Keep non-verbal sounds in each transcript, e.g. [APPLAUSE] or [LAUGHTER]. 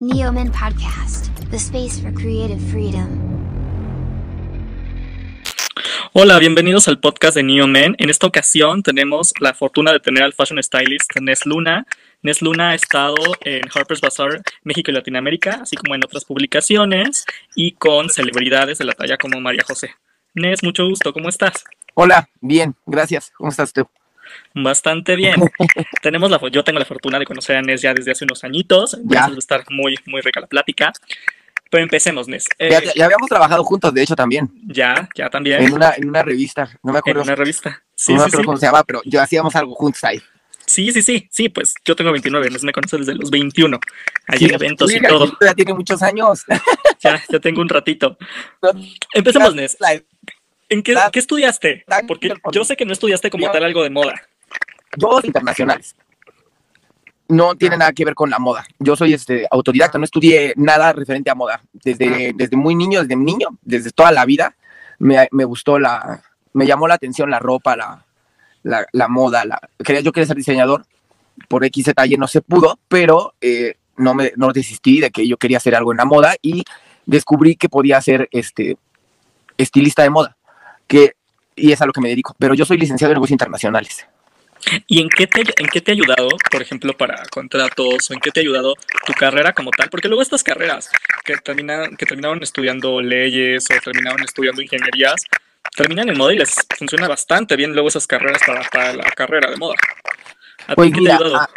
Neoman Podcast, the space for creative freedom. Hola, bienvenidos al podcast de Neoman. En esta ocasión tenemos la fortuna de tener al fashion stylist Nes Luna. Nes Luna ha estado en Harper's Bazaar, México y Latinoamérica, así como en otras publicaciones y con celebridades de la talla como María José. Nes, mucho gusto, ¿cómo estás? Hola, bien, gracias. ¿Cómo estás tú? Bastante bien. [LAUGHS] Tenemos la, yo tengo la fortuna de conocer a Nes ya desde hace unos añitos, entonces va a estar muy, muy rica la plática. Pero empecemos, Nes. Eh, ya, ya, habíamos trabajado juntos, de hecho, también. Ya, ya también. En una, en una revista, no me acuerdo. En una revista. Sí, no sí, me acuerdo sí. cómo se llama, pero yo hacíamos algo juntos ahí. Sí, sí, sí, sí, pues yo tengo 29, Nes me conoce desde los 21. Hay Sí, eventos y mira, todo. Ya tiene muchos años. [LAUGHS] Ya, ya tengo un ratito. Empecemos, Nes. ¿En qué, qué estudiaste? Porque yo sé que no estudiaste como tal algo de moda. Dos internacionales. No tiene nada que ver con la moda. Yo soy este autodidacta, no estudié nada referente a moda. Desde, desde muy niño, desde niño, desde toda la vida, me, me gustó la, me llamó la atención la ropa, la, la, moda. La, quería, yo quería ser diseñador, por X detalle no se pudo, pero eh, no me no desistí de que yo quería hacer algo en la moda y descubrí que podía ser este estilista de moda, que y es a lo que me dedico. Pero yo soy licenciado en negocios internacionales. ¿Y en qué, te, en qué te ha ayudado, por ejemplo, para contratos o en qué te ha ayudado tu carrera como tal? Porque luego estas carreras que, terminan, que terminaron estudiando leyes o terminaron estudiando ingenierías, terminan en moda y les funciona bastante bien luego esas carreras para, para la carrera de moda. ¿A Pues qué te mira, ha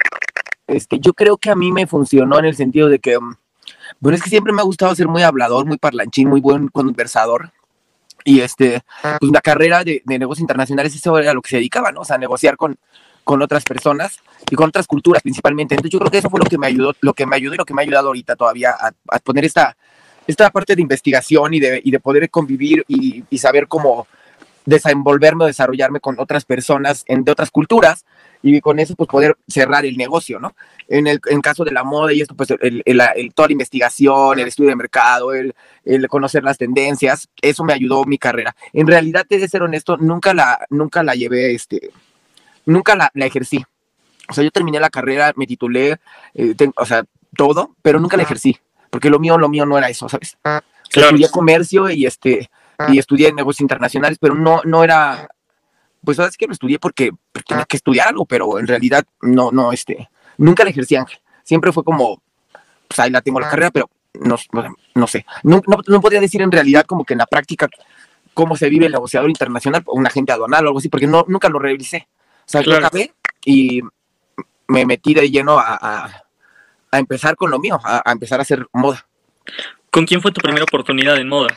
este, yo creo que a mí me funcionó en el sentido de que, mm, bueno, es que siempre me ha gustado ser muy hablador, muy parlanchín, muy buen conversador. Y este, pues la carrera de, de negocios internacionales, eso era lo que se dedicaba, ¿no? O sea, negociar con, con otras personas y con otras culturas principalmente. Entonces yo creo que eso fue lo que me ayudó, lo que me ayudó y lo que me ha ayudado ahorita todavía a, a poner esta, esta parte de investigación y de, y de poder convivir y, y saber cómo desenvolverme o desarrollarme con otras personas en, de otras culturas y con eso pues poder cerrar el negocio, ¿no? En el en caso de la moda y esto, pues el, el- el- toda la investigación, el estudio de mercado, el, conocer las tendencias, eso me ayudó mi carrera. En realidad, te de ser honesto, nunca la, nunca la llevé, este, nunca la, la ejercí. O sea, yo terminé la carrera, me titulé, eh, ten- o sea, todo, pero nunca la ejercí, porque lo mío, lo mío no era eso, ¿sabes? Claro. estudié comercio y este, y estudié negocios internacionales, pero no, no era, pues sabes que lo estudié porque pues, tenía que estudiar algo, pero en realidad no, no, este, nunca la ejercí Ángel. Siempre fue como, pues ahí la tengo la carrera, pero no, no, no sé. No, no, no podría decir en realidad como que en la práctica cómo se vive el negociador internacional o un agente aduanal o algo así, porque no, nunca lo revisé. O sea, yo Claro. acabé y me metí de lleno a, a, a empezar con lo mío, a, a empezar a hacer moda. ¿Con quién fue tu primera oportunidad en moda?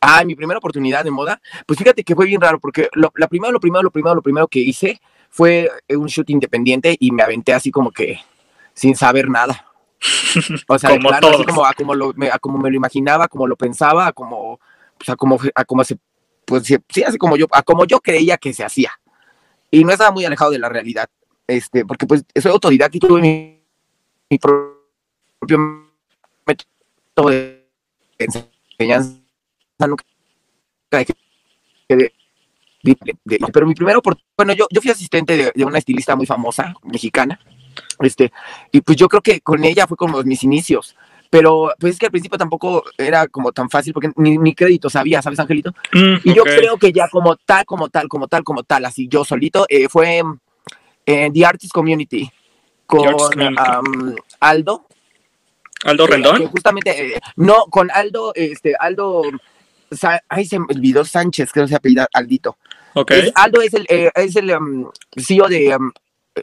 Ah, mi primera oportunidad de moda. Pues fíjate que fue bien raro porque lo, la primero, lo primero, lo primero, lo primero que hice fue eh, un shoot independiente y me aventé así como que sin saber nada. O sea, de Como plano, así como a como, lo, me, a como me lo imaginaba, a como lo pensaba, a como, pues a como, a como se, pues sí, sí, así como yo, a como yo creía que se hacía. Y no estaba muy alejado de la realidad, este, porque pues soy autodidacta y tuve mi, mi propio método de enseñanza nunca de- de- pero mi primero bueno yo, yo fui asistente de, de una estilista muy famosa mexicana este y pues yo creo que con ella fue como mis inicios pero pues es que al principio tampoco era como tan fácil porque ni, ni crédito sabía sabes Angelito Mm, y yo creo que ya como tal como tal como tal como tal así yo solito eh, fue en The Artist Community con Artist Community. am, Aldo ¿Aldo que Rendón? justamente, eh, no, con Aldo, este, Aldo, Sa- ay, se me olvidó Sánchez, creo que se apellida Aldito. Ok. Es- Aldo es el, eh, es el um, CEO de, um,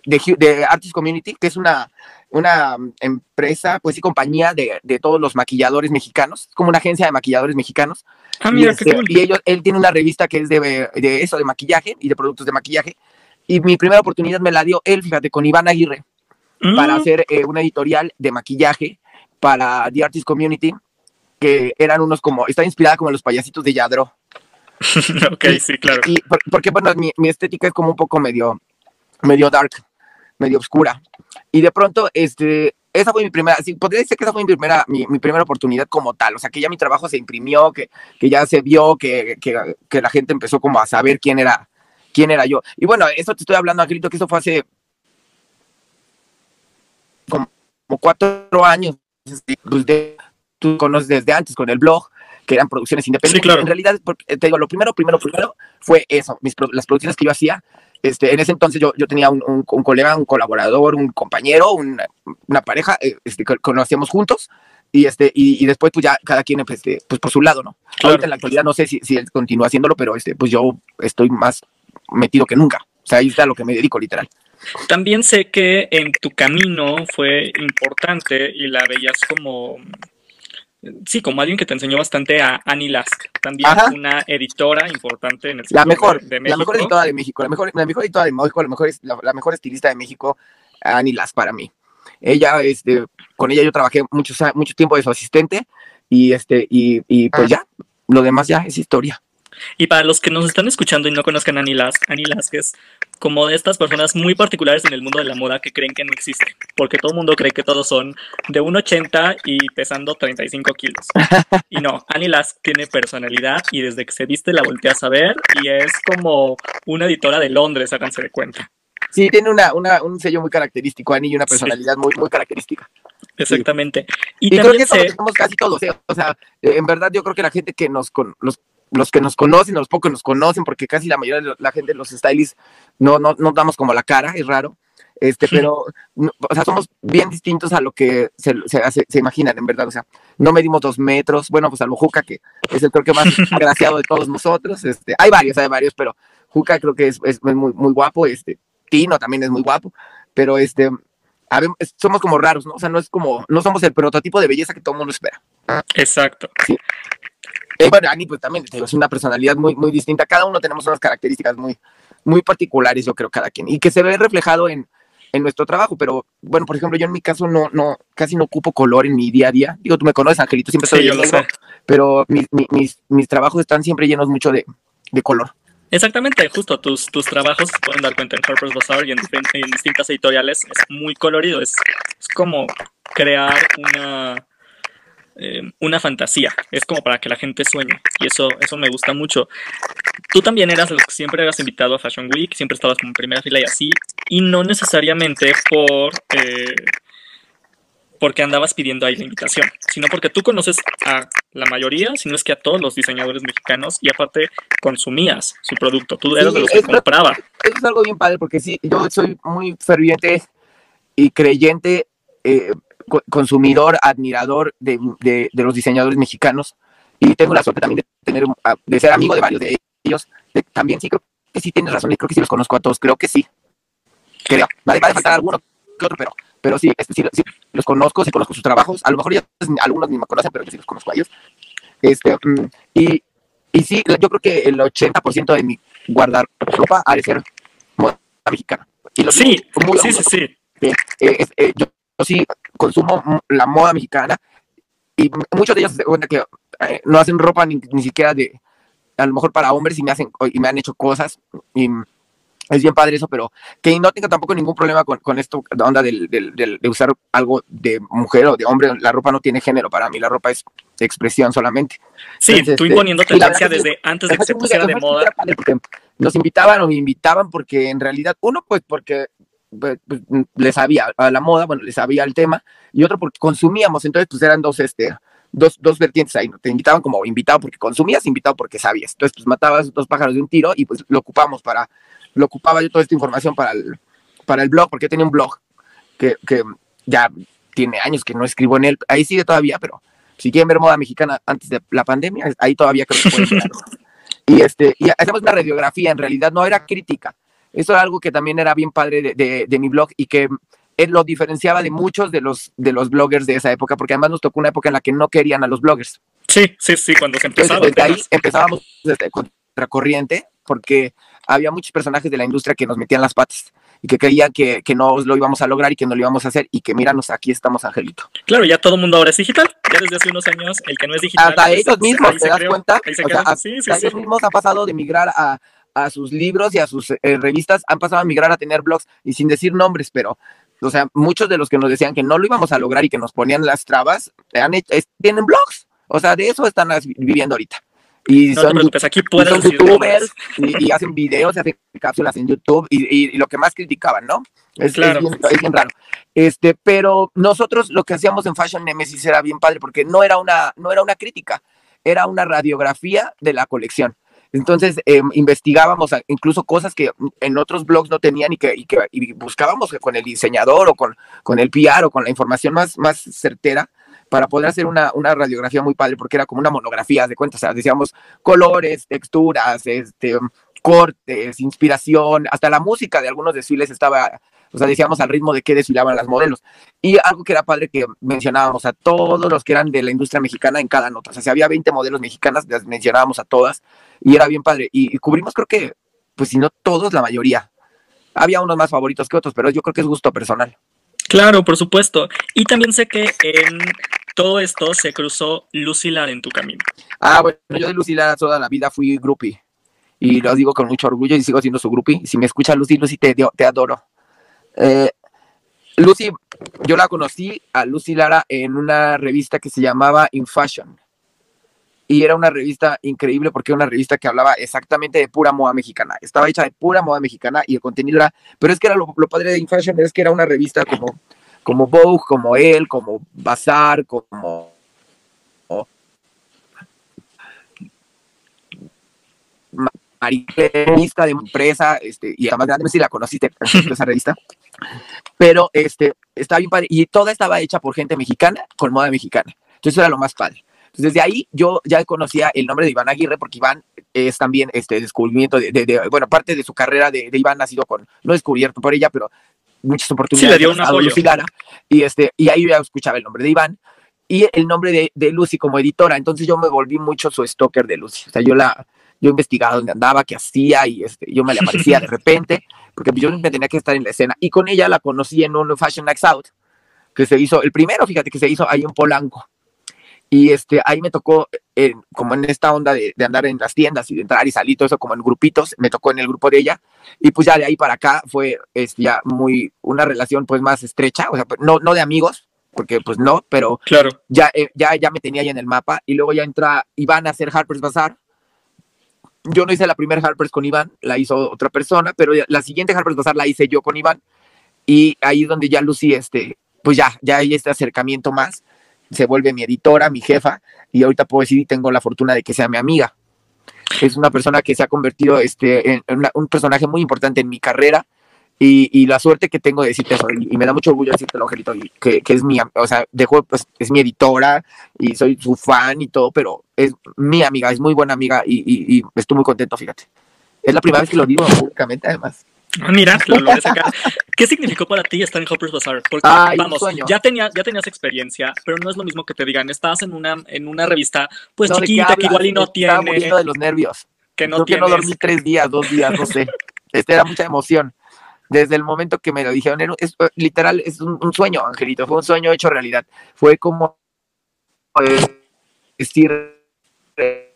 de, de Artist Community, que es una, una um, empresa, pues sí, compañía de, de todos los maquilladores mexicanos, como una agencia de maquilladores mexicanos. Ah, y, mira, este, qué cool. y ellos, él tiene una revista que es de, de eso, de maquillaje y de productos de maquillaje. Y mi primera oportunidad me la dio él, fíjate, con Iván Aguirre para Mm, hacer eh, una editorial de maquillaje para The Artist Community, que eran unos como, está inspirada como en los payasitos de Yadro. [LAUGHS] ok, sí, claro. Y por- porque, bueno, mi, mi estética es como un poco medio, medio dark, medio oscura. Y de pronto, este, esa fue mi primera, sí, podría decir que esa fue mi primera, mi, mi primera oportunidad como tal. O sea, que ya mi trabajo se imprimió, que, que ya se vio, que, que, que la gente empezó como a saber quién era, quién era yo. Y bueno, eso te estoy hablando, Angelito, que eso fue hace como, como cuatro años, pues, de- tú conoces desde antes con el blog, que eran producciones independientes. claro. En realidad, eh, te digo, lo primero, primero, primero fue eso, mis, las producciones que yo hacía. Este, en ese entonces yo, yo tenía un, un- un colega, un colaborador, un compañero, una, una pareja, eh, este, que conocíamos juntos. Y, este, y, y después, pues ya cada quien pues, este, pues, por su lado, ¿no? Claro. Ahorita en la actualidad no sé si, si él continúa haciéndolo, pero este, pues yo estoy más metido que nunca. O sea, ahí está lo que me dedico, literal. También sé que en tu camino fue importante y la veías como, sí, como alguien que te enseñó bastante a Annie Lask, también Ajá. una editora importante en el La mejor, de, de la México. mejor editora de México, la mejor, la mejor editora de México, la mejor, la, la mejor estilista de México, Annie Las para mí. Ella, este, con ella yo trabajé muchos, a- mucho tiempo de su asistente y este, y, y pues ya, lo demás ya es historia. Y para los que nos están escuchando y no conozcan a Annie Lask, Annie Lask es como de estas personas muy particulares en el mundo de la moda que creen que no existe, porque todo el mundo cree que todos son de 1,80 y pesando 35 kilos. [LAUGHS] Y no, Annie Lask tiene personalidad y desde que se viste la volteas a ver y es como una editora de Londres, háganse de cuenta. Sí, tiene una, una, un sello muy característico, Annie, y una Sí. personalidad muy, muy característica. Exactamente. Y, Y, creo que eso lo tenemos casi todos, ¿eh? O sea, eh, en verdad yo creo que la gente que nos, con, los, los que nos conocen, los pocos nos conocen, porque casi la mayoría de la gente, los stylists, no, no, no damos como la cara, es raro. Este, pero, no, o sea, somos bien distintos a lo que se, se, hace- se imaginan, en verdad. O sea, no medimos dos metros. Bueno, pues a lo Juca, que es el creo que más [LAUGHS] agraciado de todos nosotros. Este, hay varios, hay varios, pero Juca creo que es, es muy, muy guapo. Este, Tino también es muy guapo. Pero este, somos como raros, ¿no? O sea, no es como, no somos el prototipo de belleza que todo el mundo espera. exacto. Eh, bueno, Ani, pues también es una personalidad muy, muy distinta. Cada uno tenemos unas características muy, muy particulares, yo creo, cada quien. Y que se ve reflejado en, en nuestro trabajo. Pero, bueno, por ejemplo, yo en mi caso no, no, casi no ocupo color en mi día a día. Digo, tú me conoces, Angelito, siempre Sí, estoy yo en lo sé. pero mis, mi- mis, mis trabajos están siempre llenos mucho de, de color. Exactamente, justo tus, tus trabajos se pueden dar cuenta en Harper's Bazaar y en, en distintas editoriales. Es muy colorido, es, es como crear una, eh, una fantasía. Es como para que la gente sueñe. Y eso, eso me gusta mucho. Tú también eras, siempre eras invitado a Fashion Week, siempre estabas como en primera fila y así. Y no necesariamente por. eh, porque andabas pidiendo ahí la invitación, sino porque tú conoces a la mayoría, si no es que a todos los diseñadores mexicanos y aparte consumías su producto, tú eras Sí, de los que es- compraba. Eso es algo bien padre, porque sí, yo soy muy ferviente y creyente, eh, consumidor, admirador de, de- de los diseñadores mexicanos. Y tengo la suerte también de, tener, a- de ser amigo de varios de ellos. También sí, creo que sí tienes razón, y creo que sí los conozco a todos, creo que sí. Creo. Vale, va a faltar alguno que otro, pero, pero sí, este, sí, sí los conozco, sí conozco sus trabajos. A lo mejor ya algunos ni me conocen, pero yo sí los conozco a ellos. Este, mm, y, y sí, yo creo que el 80% de mi guardarropa ha de ser moda mexicana. Y lo Sí, muy sí, sí, sí. eh, eh, yo, yo sí consumo la moda mexicana y muchos de ellos se cuenta que eh, no hacen ropa ni, ni siquiera de, a lo mejor para hombres y me hacen y me han hecho cosas y es bien padre eso, pero que no tengo tampoco ningún problema con, con esto, la onda del, del- del- de usar algo de mujer o de hombre. La ropa no tiene género para mí, la ropa es expresión solamente. Sí, Entonces, tú este, imponiendo tendencia es desde antes de que se pusiera de moda. Nos invitaban o me invitaban porque en realidad, uno, pues porque pues, pues, le sabía a la moda, bueno, le sabía al tema, y otro porque consumíamos, entonces pues eran dos, este, dos, dos vertientes ahí, ¿no? Te invitaban como invitado porque consumías, invitado porque sabías. Entonces, pues matabas dos pájaros de un tiro y pues lo ocupamos para, lo ocupaba yo toda esta información para el, para el blog, porque tenía un blog que, que ya tiene años que no escribo en él, ahí sigue todavía, pero si quieren ver moda mexicana antes de la pandemia, ahí todavía creo que pueden. [LAUGHS] Y, este, y hacemos una radiografía, en realidad no era crítica. Eso era algo que también era bien padre de, de, de mi blog y que él lo diferenciaba de muchos de los, de los bloggers de esa época, porque además nos tocó una época en la que no querían a los bloggers. Sí, sí, sí, cuando se empezaba. desde ahí empezábamos desde contracorriente, porque había muchos personajes de la industria que nos metían las patas y que creían que, que no lo íbamos a lograr y que no lo íbamos a hacer y que míranos, aquí estamos, Angelito. Claro, ya todo el mundo ahora es digital. Ya desde hace unos años, el que no es digital. Hasta ellos se- mismos, ahí ¿te se das creó, cuenta? se O sea. Sí, sí, sí. ellos mismos han pasado de migrar a, a sus libros y a sus eh, revistas, han pasado a migrar a tener blogs y sin decir nombres, pero, o sea, muchos de los que nos decían que no lo íbamos a lograr y que nos ponían las trabas, han hecho- es- tienen blogs, o sea, de eso están viviendo ahorita. Y No son, aquí y son youtubers y, y hacen videos, y hacen cápsulas en YouTube y, y- y lo que más criticaban, ¿no? Es, es Claro. bien, es bien raro. Este, pero nosotros lo que hacíamos en Fashion Nemesis era bien padre porque no era una, no era una crítica, era una radiografía de la colección. Entonces eh, investigábamos incluso cosas que en otros blogs no tenían y que, buscábamos con el diseñador o con, con el PR o con la información más, más certera para poder hacer una, una radiografía muy padre, porque era como una monografía de cuentas, o sea, decíamos colores, texturas, este, cortes, inspiración, hasta la música de algunos desfiles estaba, o sea, decíamos al ritmo de qué desfilaban las modelos. Y algo que era padre que mencionábamos a todos los que eran de la industria mexicana en cada nota, o sea, si había 20 modelos mexicanas, las mencionábamos a todas y era bien padre. Y, y cubrimos creo que, pues si no todos, la mayoría. Había unos más favoritos que otros, pero yo creo que es gusto personal. Claro, por supuesto. Y también sé que en todo esto se cruzó Lucy Lara en tu camino. Ah, bueno, yo de Lucy Lara toda la vida fui groupie. Y lo digo con mucho orgullo y sigo siendo su groupie. Si me escucha Lucy, Lucy, te, te adoro. Eh, Lucy, yo la conocí a Lucy Lara en una revista que se llamaba In Fashion. Y era una revista increíble porque era una revista que hablaba exactamente de pura moda mexicana. Estaba hecha de pura moda mexicana y el contenido era. Pero es que era lo, padre de In Fashion, es que era una revista como, como Vogue, como Elle, como Bazar, como mariclista de empresa, este, y además grande, no sé si la conociste, esa revista, pero este, estaba bien padre, y toda estaba hecha por gente mexicana, con moda mexicana, entonces era lo más padre. Entonces desde ahí yo ya conocía el nombre de Iván Aguirre, porque Iván es también este descubrimiento de, de- de- bueno, parte de su carrera de, de Iván ha sido con, no descubierto por ella, pero muchas oportunidades. Sí, le dio un a apoyo. Lucy Lara, y, este, y ahí yo ya escuchaba el nombre de Iván, y el nombre de, de Lucy como editora, entonces yo me volví mucho su stalker de Lucy, o sea, yo la, yo investigaba dónde andaba, qué hacía y este, yo me le aparecía de repente, porque yo me tenía que estar en la escena. Y con ella la conocí en un Fashion Nights Out, que se hizo, el primero, fíjate, que se hizo ahí en Polanco. Y este, ahí me tocó, eh, como en esta onda de, de andar en las tiendas y de entrar y salir, todo eso como en grupitos, me tocó en el grupo de ella. Y pues ya de ahí para acá fue este, ya muy, una relación pues más estrecha, o sea, pues, no, no de amigos, porque pues no, pero Claro. ya, eh, ya, ya me tenía ya en el mapa. Y luego ya entra Iván a hacer Harper's Bazaar. Yo no hice la primera Harper's con Iván, la hizo otra persona, pero la siguiente Harper's Bazaar la hice yo con Iván. Y ahí es donde ya Lucy, este, pues ya, ya hay este acercamiento más. Se vuelve mi editora, mi jefa, y ahorita puedo decir y tengo la fortuna de que sea mi amiga. Es una persona que se ha convertido este, en, un personaje muy importante en mi carrera. Y, y la suerte que tengo de decirte eso, y, y me da mucho orgullo decirte, Angelito, que, que es mi, am- o sea, dejo, pues, es mi editora y soy su fan y todo, pero es mi amiga, es muy buena amiga y, y- y estoy muy contento, fíjate. Es la primera vez que lo digo públicamente, además. Ah, Mira, [LAUGHS] lo logré sacar. ¿Qué significó para ti estar en Harper's Bazaar? Porque, Ay, un vamos, ya tenías, ya tenías experiencia, pero no es lo mismo que te digan, estás en una, en una revista, pues No, ¿de qué chiquita, que igual y no estaba tiene, muriendo de los nervios. que no Creo que tienes. no dormí tres días, dos días, no sé. Este era mucha emoción. Desde el momento que me lo dijeron, era- es, eh, literal, es un, sueño, Angelito, fue un sueño hecho realidad. Fue como eh, decir, eh,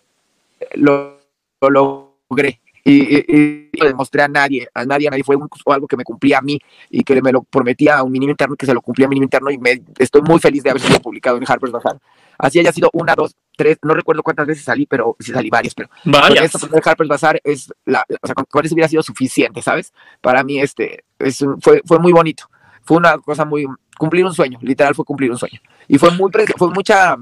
lo logré. Y, y- y lo demostré a nadie, a nadie, a nadie. Fue un- algo que me cumplía a mí y que me lo prometía a un mínimo interno, que se lo cumplía a un mínimo interno y me, estoy muy feliz de haber sido publicado en Harper's Bazaar. Así haya sido una, dos, tres, no recuerdo cuántas veces salí, pero sí salí varias, pero con Vaya. esta primer Harper's Bazaar es la, o sea, con, con eso hubiera sido suficiente, ¿sabes? Para mí este es fue, fue muy bonito. Fue una cosa muy cumplir un sueño, literal fue cumplir un sueño. Y fue muy fue mucha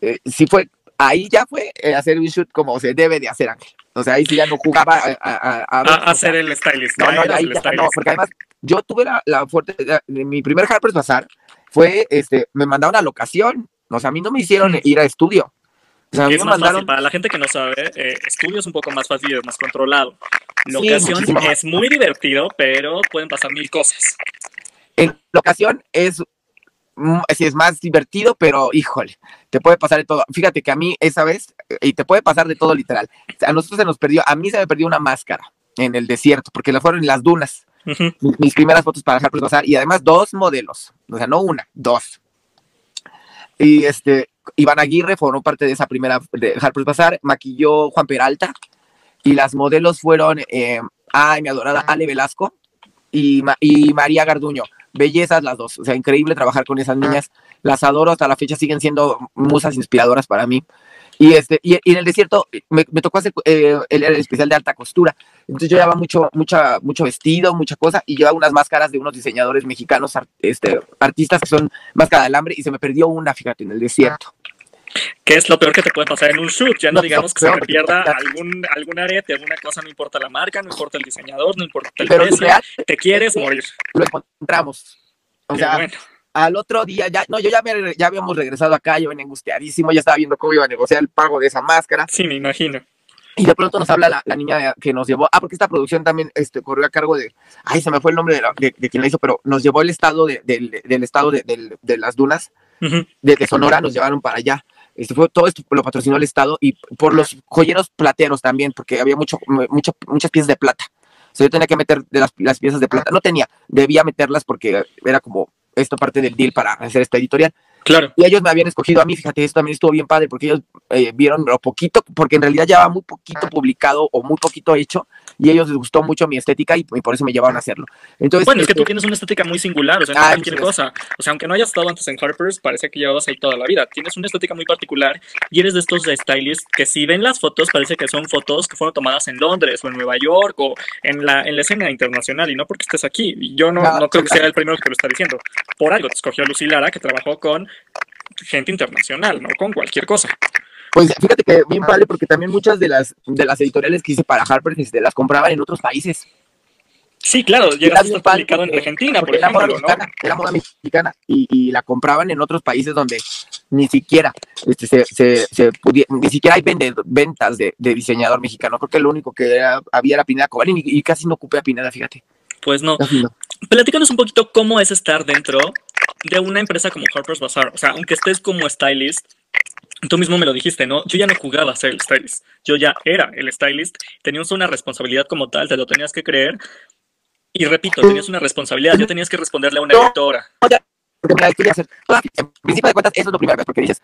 eh, sí fue ahí ya fue eh, hacer un shoot como se debe de hacer Ángel. O sea, ahí sí ya no jugaba a, a, hacer el stylist. no, no, ahí el ya no, porque además yo tuve la, la fuerte, la- mi primer Harper's Bazaar fue, este, me mandaron a locación, o sea, a mí no me hicieron ir a estudio, o sea, a mí Es me más mandaron, fácil. Para la gente que no sabe, eh, estudio es un poco más fácil es más controlado. Locación es muy divertido, pero pueden pasar mil cosas. en locación es, sí, es más divertido, pero híjole, te puede pasar de todo. Fíjate que a mí esa vez, y te puede pasar de todo literal, a nosotros se nos perdió, a mí se me perdió una máscara en el desierto, porque la fueron en las dunas. Mis primeras fotos para Harper's Bazaar y además dos modelos, o sea, no una, dos. Y este, Iván Aguirre formó parte de esa primera de Harper's Bazaar, maquilló Juan Peralta y las modelos fueron, eh, ay, mi adorada Ale Velasco y, y María Garduño. Bellezas las dos, o sea, increíble trabajar con esas niñas. Las adoro hasta la fecha, siguen siendo musas inspiradoras para mí. Y, este, y, y en el desierto me, me tocó hacer eh, el, el especial de alta costura. Entonces yo llevaba mucho, mucha, mucho vestido, mucha cosa, y llevaba unas máscaras de unos diseñadores mexicanos, este, artistas que son máscara de alambre, y se me perdió una, fíjate, en el desierto. ¿Qué es lo peor que te puede pasar en un shoot? Ya no, No, digamos que se te pierda algún, algún arete, alguna cosa, no importa la marca, no importa el diseñador, no importa el Pero precio, real, te quieres morir. lo encontramos. O sea, bueno, al otro día, ya, no, yo ya, me- ya habíamos regresado acá, yo venía angustiadísimo, ya estaba viendo cómo iba a negociar el pago de esa máscara. sí, me imagino. Y de pronto nos habla la, la niña que nos llevó, ah, porque esta producción también este, corrió a cargo de, ay, se me fue el nombre de, la- de, de quien la hizo, pero nos llevó el estado de, del, del estado de, las dunas, Ujú. de, de Sonora, nos llevaron para allá. Este fue, todo esto lo patrocinó el estado y por los joyeros plateros también, porque había mucho, mucho, muchas piezas de plata. O sea, yo tenía que meter de las, las piezas de plata. No tenía, debía meterlas porque era como esto parte del deal para hacer esta editorial. Claro. Y ellos me habían escogido a mí, fíjate, esto también estuvo bien padre, porque ellos eh, vieron lo poquito, porque en realidad ya va muy poquito publicado o muy poquito hecho, y a ellos les gustó mucho mi estética y, y por eso me llevaron a hacerlo. Entonces, Bueno, es que este, tú tienes una estética muy singular, o sea, no Ah, cualquier cosa. O sea, aunque no hayas estado antes en Harper's, parece que llevabas ahí toda la vida. Tienes una estética muy particular y eres de estos stylists que si ven las fotos, parece que son fotos que fueron tomadas en Londres o en Nueva York o en la, en la escena internacional y no porque estés aquí. Yo no, Ah, no creo que sea el primero que te lo está diciendo. Por algo te escogió Lucy Lara, que trabajó con gente internacional, no con cualquier cosa. Pues fíjate que bien padre, porque también muchas de las, de las editoriales que hice para Harper este, las compraban en otros países. Sí, claro, llegaste a estar publicado en Argentina, por porque era moda ejemplo, ¿no? mexicana, era moda mexicana y, y la compraban en otros países donde ni siquiera este, se, se, se pudi- ni siquiera hay vende- ventas de, de diseñador mexicano. Creo que lo único que era- había era Pineda Cobalín y, y casi no ocupé a Pineda, fíjate. Pues no. Platícanos un poquito cómo es estar dentro de una empresa como Harper's Bazaar. O sea, aunque estés como stylist, tú mismo me lo dijiste, ¿no? Yo ya no jugaba a ser el stylist. Yo ya era el stylist. Tenías una responsabilidad como tal, te lo tenías que creer. Y repito, tenías una responsabilidad. Yo tenías que responderle a una editora. Porque mira, quería hacer, en principio de cuentas, eso es lo primero, porque dices,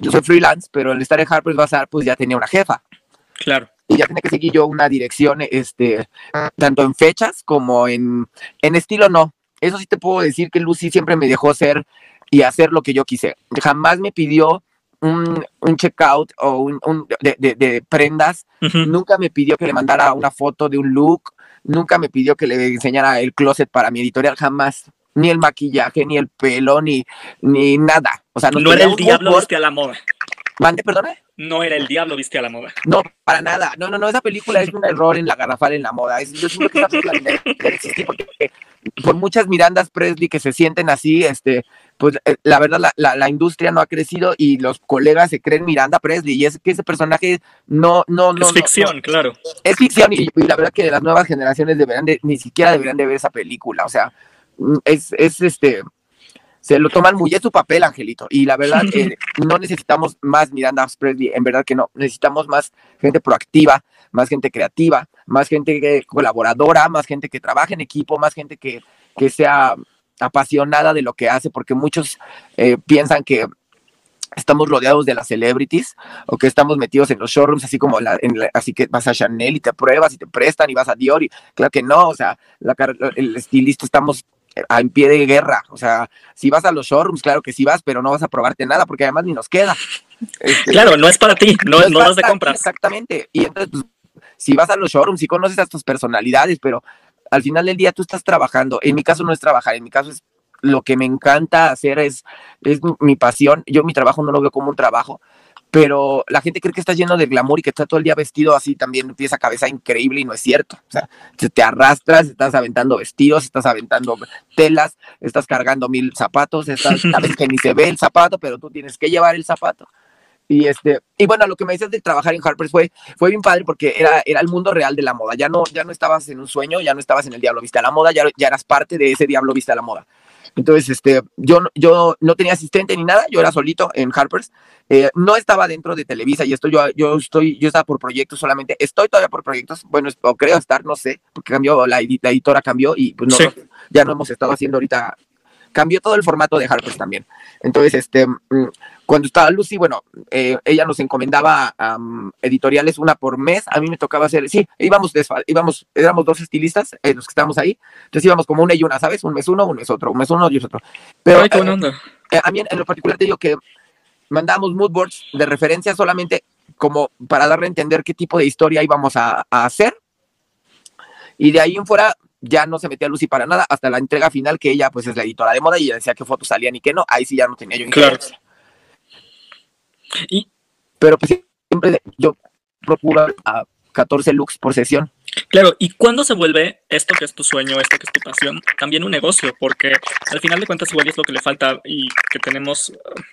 yo soy freelance, pero al estar en Harper's Bazaar, pues ya tenía una jefa. Claro. y ya tenía que seguir yo una dirección, este, tanto en fechas como en, en estilo, no. Eso sí te puedo decir que Lucy siempre me dejó ser y hacer lo que yo quise. Jamás me pidió un, un checkout o un, un- de, de- de prendas, nunca me pidió que le mandara una foto de un look, nunca me pidió que le enseñara el closet para mi editorial, jamás. Ni el maquillaje, ni el pelo, ni, ni nada. O sea, No era el diablo viste a la moda. Mande, perdone. No era el diablo viste a la moda. No, para nada. No, no, no. Esa película es un error en la garrafal en la moda. Es, yo siento que esa película [LAUGHS] debe existir porque por muchas Mirandas Presley que se sienten así, este, pues eh, la verdad la, la, la industria no ha crecido y los colegas se creen Miranda Presley y es que ese personaje no, no, no. es ficción, no. claro. Es ficción y, y la verdad que las nuevas generaciones deberán de, ni siquiera deberían de ver esa película. O sea, mm, es, es este. Se lo toman muy, es su papel, Angelito. Y la verdad, [LAUGHS] eh, no necesitamos más Miranda Presley, en verdad que no. Necesitamos más gente proactiva, más gente creativa, más gente que- colaboradora, más gente que trabaje en equipo, más gente que, que sea apasionada de lo que hace, porque muchos eh, piensan que estamos rodeados de las celebrities o que estamos metidos en los showrooms, así como la, en la- así que vas a Chanel y te pruebas y te prestan y vas a Dior y claro que no, o sea, la el estilista estamos en pie de guerra, o sea, si vas a los showrooms, claro que sí vas, pero no vas a probarte nada porque además ni nos queda. Este, Claro, no es para ti, [LAUGHS] no, es no de compras. Exactamente. Y entonces, pues, si vas a los showrooms, si conoces a tus personalidades, pero al final del día tú estás trabajando. En mi caso no es trabajar, en mi caso es lo que me encanta hacer, es, es mi pasión. Yo mi trabajo no lo veo como un trabajo, pero la gente cree que está lleno de glamour y que está todo el día vestido así también, de pies a cabeza increíble y no es cierto. O sea, te, arrastras, estás aventando vestidos, estás aventando telas, estás cargando mil zapatos, estás, [LAUGHS] sabes que ni se ve el zapato, pero tú tienes que llevar el zapato. Y este, y bueno, lo que me dices de trabajar en Harper's fue, fue bien padre porque era, era el mundo real de la moda. Ya no, ya no estabas en un sueño, ya no estabas en el Diablo Viste a la Moda, ya, ya eras parte de ese Diablo Viste a la Moda. Entonces, este, yo, no- yo no tenía asistente ni nada, yo era solito en Harper's. Eh, no estaba dentro de Televisa y esto yo, yo estoy, yo estaba por proyectos solamente. Estoy todavía por proyectos, bueno, o creo estar, no sé, porque cambió, la, edi- la editora cambió y pues no, Sí. no- ya no hemos estado haciendo ahorita. Cambió todo el formato de Harper's también. Entonces, este, mm, cuando estaba Lucy, bueno, eh, ella nos encomendaba editoriales una por mes. A mí me tocaba hacer, sí, íbamos, íbamos, éramos dos estilistas, eh, los que estábamos ahí. Entonces íbamos como una y una, ¿sabes? Un mes uno, un mes otro, un mes uno y otro. Pero Ay, qué buena eh, onda. eh, a mí en, en lo particular te digo que mandamos mood boards de referencia solamente como para darle a entender qué tipo de historia íbamos a, a hacer. Y de ahí en fuera ya no se metía Lucy para nada hasta la entrega final que ella pues es la editora de moda y ella decía qué fotos salían y qué no. Ahí sí ya no tenía yo Claro. Y Pero pues siempre yo procuro a 14 looks por sesión. Claro, ¿y cuándo se vuelve esto que es tu sueño, esto que es tu pasión, también un negocio? Porque al final de cuentas igual es lo que le falta y que tenemos,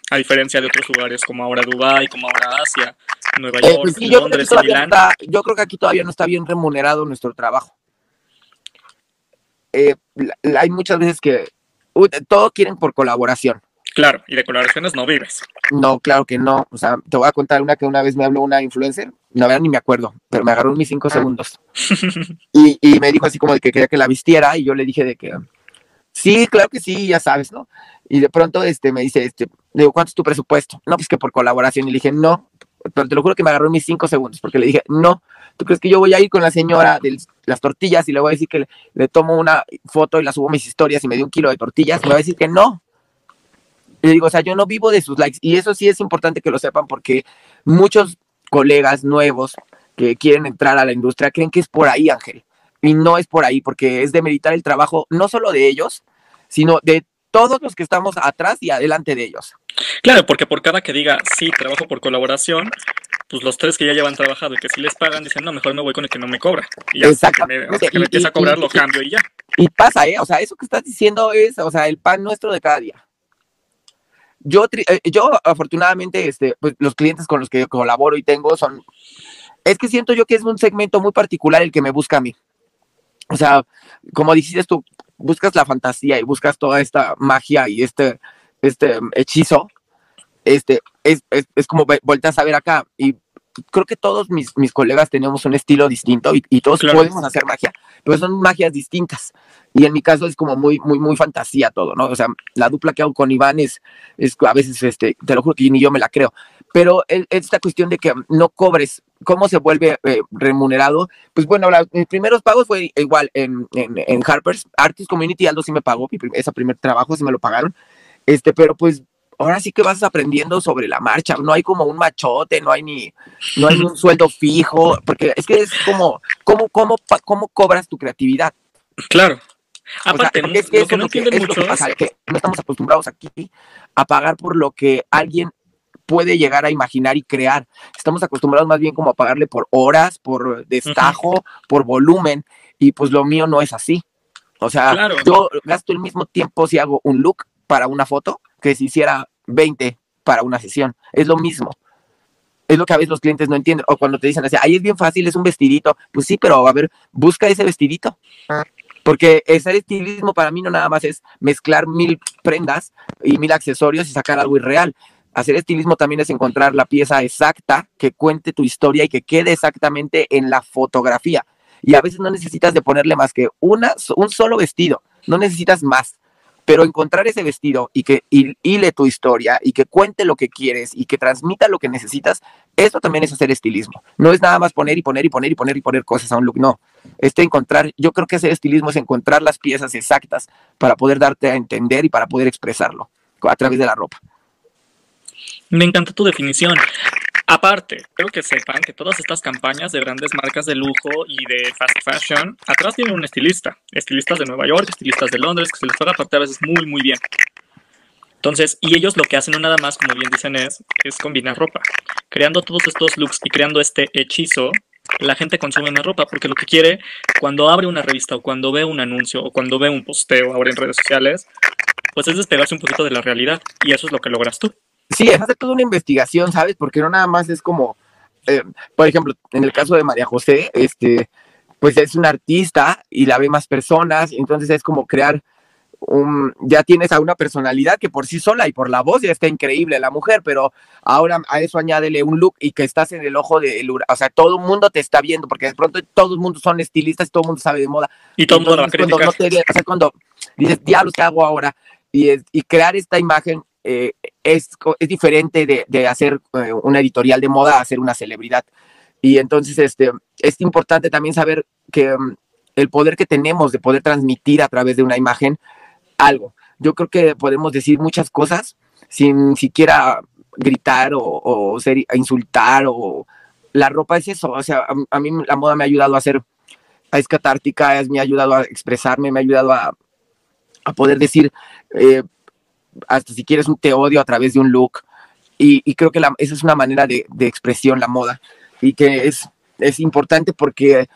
a diferencia de otros lugares como ahora Dubái, como ahora Asia, Nueva Eh, York, pues sí, yo, creo que Londres y todavía Milán. está- yo creo que aquí todavía no está bien remunerado nuestro trabajo. Eh, hay muchas veces que uy, todo quieren por colaboración. Claro, y de colaboraciones no vives. No, claro que no. O sea, te voy a contar una que una vez me habló una influencer. La verdad ni me acuerdo, pero me agarró en mis cinco segundos. [LAUGHS] Y, y me dijo así como de que quería que la vistiera y yo le dije de que sí, claro que sí, ya sabes, ¿no? Y de pronto este me dice, este, le digo, ¿cuánto es tu presupuesto? No, pues que por colaboración. Y le dije, no, pero te lo juro que me agarró en mis cinco segundos, porque le dije, no, ¿tú crees que yo voy a ir con la señora de las tortillas y le voy a decir que le, tomo una foto y la subo a mis historias y me dio un kilo de tortillas? Me va a decir que no. Le digo, o sea, yo no vivo de sus likes. Y eso sí es importante que lo sepan porque muchos colegas nuevos que quieren entrar a la industria creen que es por ahí, Ángel. Y no es por ahí, porque es demeritar el trabajo no solo de ellos, sino de todos los que estamos atrás y adelante de ellos. Claro, porque por cada que diga, sí, trabajo por colaboración, pues los tres que ya llevan trabajado y que sí les pagan, dicen, no, mejor me voy con el que no me cobra. Y ya, hasta que me, que me Y- empiece a cobrar, y- lo cambio y ya. Y pasa, ¿eh? O sea, eso que estás diciendo es, o sea, el pan nuestro de cada día. Yo, eh, yo afortunadamente, este, pues, los clientes con los que colaboro y tengo son, es que siento yo que es un segmento muy particular el que me busca a mí. O sea, como dijiste tú, buscas la fantasía y buscas toda esta magia y este, este hechizo, este, es, es, es como volteas a ver acá y creo que todos mis, mis colegas tenemos un estilo distinto y, y todos Claro. podemos hacer magia, pero son magias distintas. Y en mi caso es como muy, muy, muy fantasía todo, ¿no? O sea, la dupla que hago con Iván es, es a veces, este, te lo juro que ni yo me la creo. Pero el- esta cuestión de que no cobres, ¿cómo se vuelve eh, remunerado? Pues bueno, la- mis primeros pagos fue igual en, en, en Harper's. Artist Community, Aldo sí me pagó, mi prim- ese primer trabajo sí me lo pagaron. Este, pero pues ahora sí que vas aprendiendo sobre la marcha. No hay como un machote, no hay ni, no hay ni un sueldo fijo, porque es que es como, ¿cómo, cómo, cómo cobras tu creatividad? Claro. O sea, Aparte, porque es que lo eso que es no lo que, entienden es lo que pasa, que no estamos acostumbrados aquí a pagar por lo que alguien puede llegar a imaginar y crear. Estamos acostumbrados más bien como a pagarle por horas, por destajo, por volumen, y pues lo mío no es así. O sea, Claro. yo gasto el mismo tiempo si hago un look para una foto que si hiciera 20 para una sesión. Es lo mismo. Es lo que a veces los clientes no entienden. O cuando te dicen así, ahí es bien fácil, es un vestidito. Pues sí, pero a ver, busca ese vestidito. Porque hacer estilismo para mí no nada más es mezclar mil prendas y mil accesorios y sacar algo irreal. Hacer estilismo también es encontrar la pieza exacta que cuente tu historia y que quede exactamente en la fotografía. Y a veces no necesitas de ponerle más que una, un solo vestido, no necesitas más. Pero encontrar ese vestido y que hil- hile tu historia y que cuente lo que quieres y que transmita lo que necesitas, eso también es hacer estilismo. No es nada más poner y poner y poner y poner y poner cosas a un look, no. Este encontrar, yo creo que hacer estilismo es encontrar las piezas exactas para poder darte a entender y para poder expresarlo a través de la ropa. Me encanta tu definición. Aparte, creo que sepan que todas estas campañas de grandes marcas de lujo y de fast fashion, atrás tiene un estilista. Estilistas de Nueva York, estilistas de Londres, que se les paga aparte a veces muy, muy bien. Entonces, y ellos lo que hacen no nada más, como bien dicen, es, es combinar ropa. Creando todos estos looks y creando este hechizo, la gente consume más ropa porque lo que quiere cuando abre una revista o cuando ve un anuncio o cuando ve un posteo ahora en redes sociales, pues es despegarse un poquito de la realidad. Y eso es lo que logras tú. Sí, es hacer toda una investigación, ¿sabes? Porque no nada más es como, eh, por ejemplo, en el caso de María José, este, pues es una artista y la ve más personas, entonces es como crear un, ya tienes a una personalidad que por sí sola y por la voz ya está increíble la mujer, pero ahora a eso añádele un look y que estás en el ojo del hura- o sea, todo el mundo te está viendo, porque de pronto todo el mundo son estilistas y todo el mundo sabe de moda, Y todo el mundo la cuando, no te- o sea, cuando dices, diablos, ¿qué hago ahora? Y, es- y crear esta imagen eh, es, es diferente de, hacer eh, una editorial de moda a hacer una celebridad. Y entonces este, es importante también saber que mm, el poder que tenemos de poder transmitir a través de una imagen algo. Yo creo que podemos decir muchas cosas sin siquiera gritar o, ser, a insultar o la ropa es eso, o sea, a, mí la moda me ha ayudado a ser, es catártica, me ha ayudado a expresarme, me ha ayudado a, a poder decir, eh, hasta si quieres un te odio a través de un look, y, creo que la, esa es una manera de, de, expresión, la moda, y que es, es importante porque,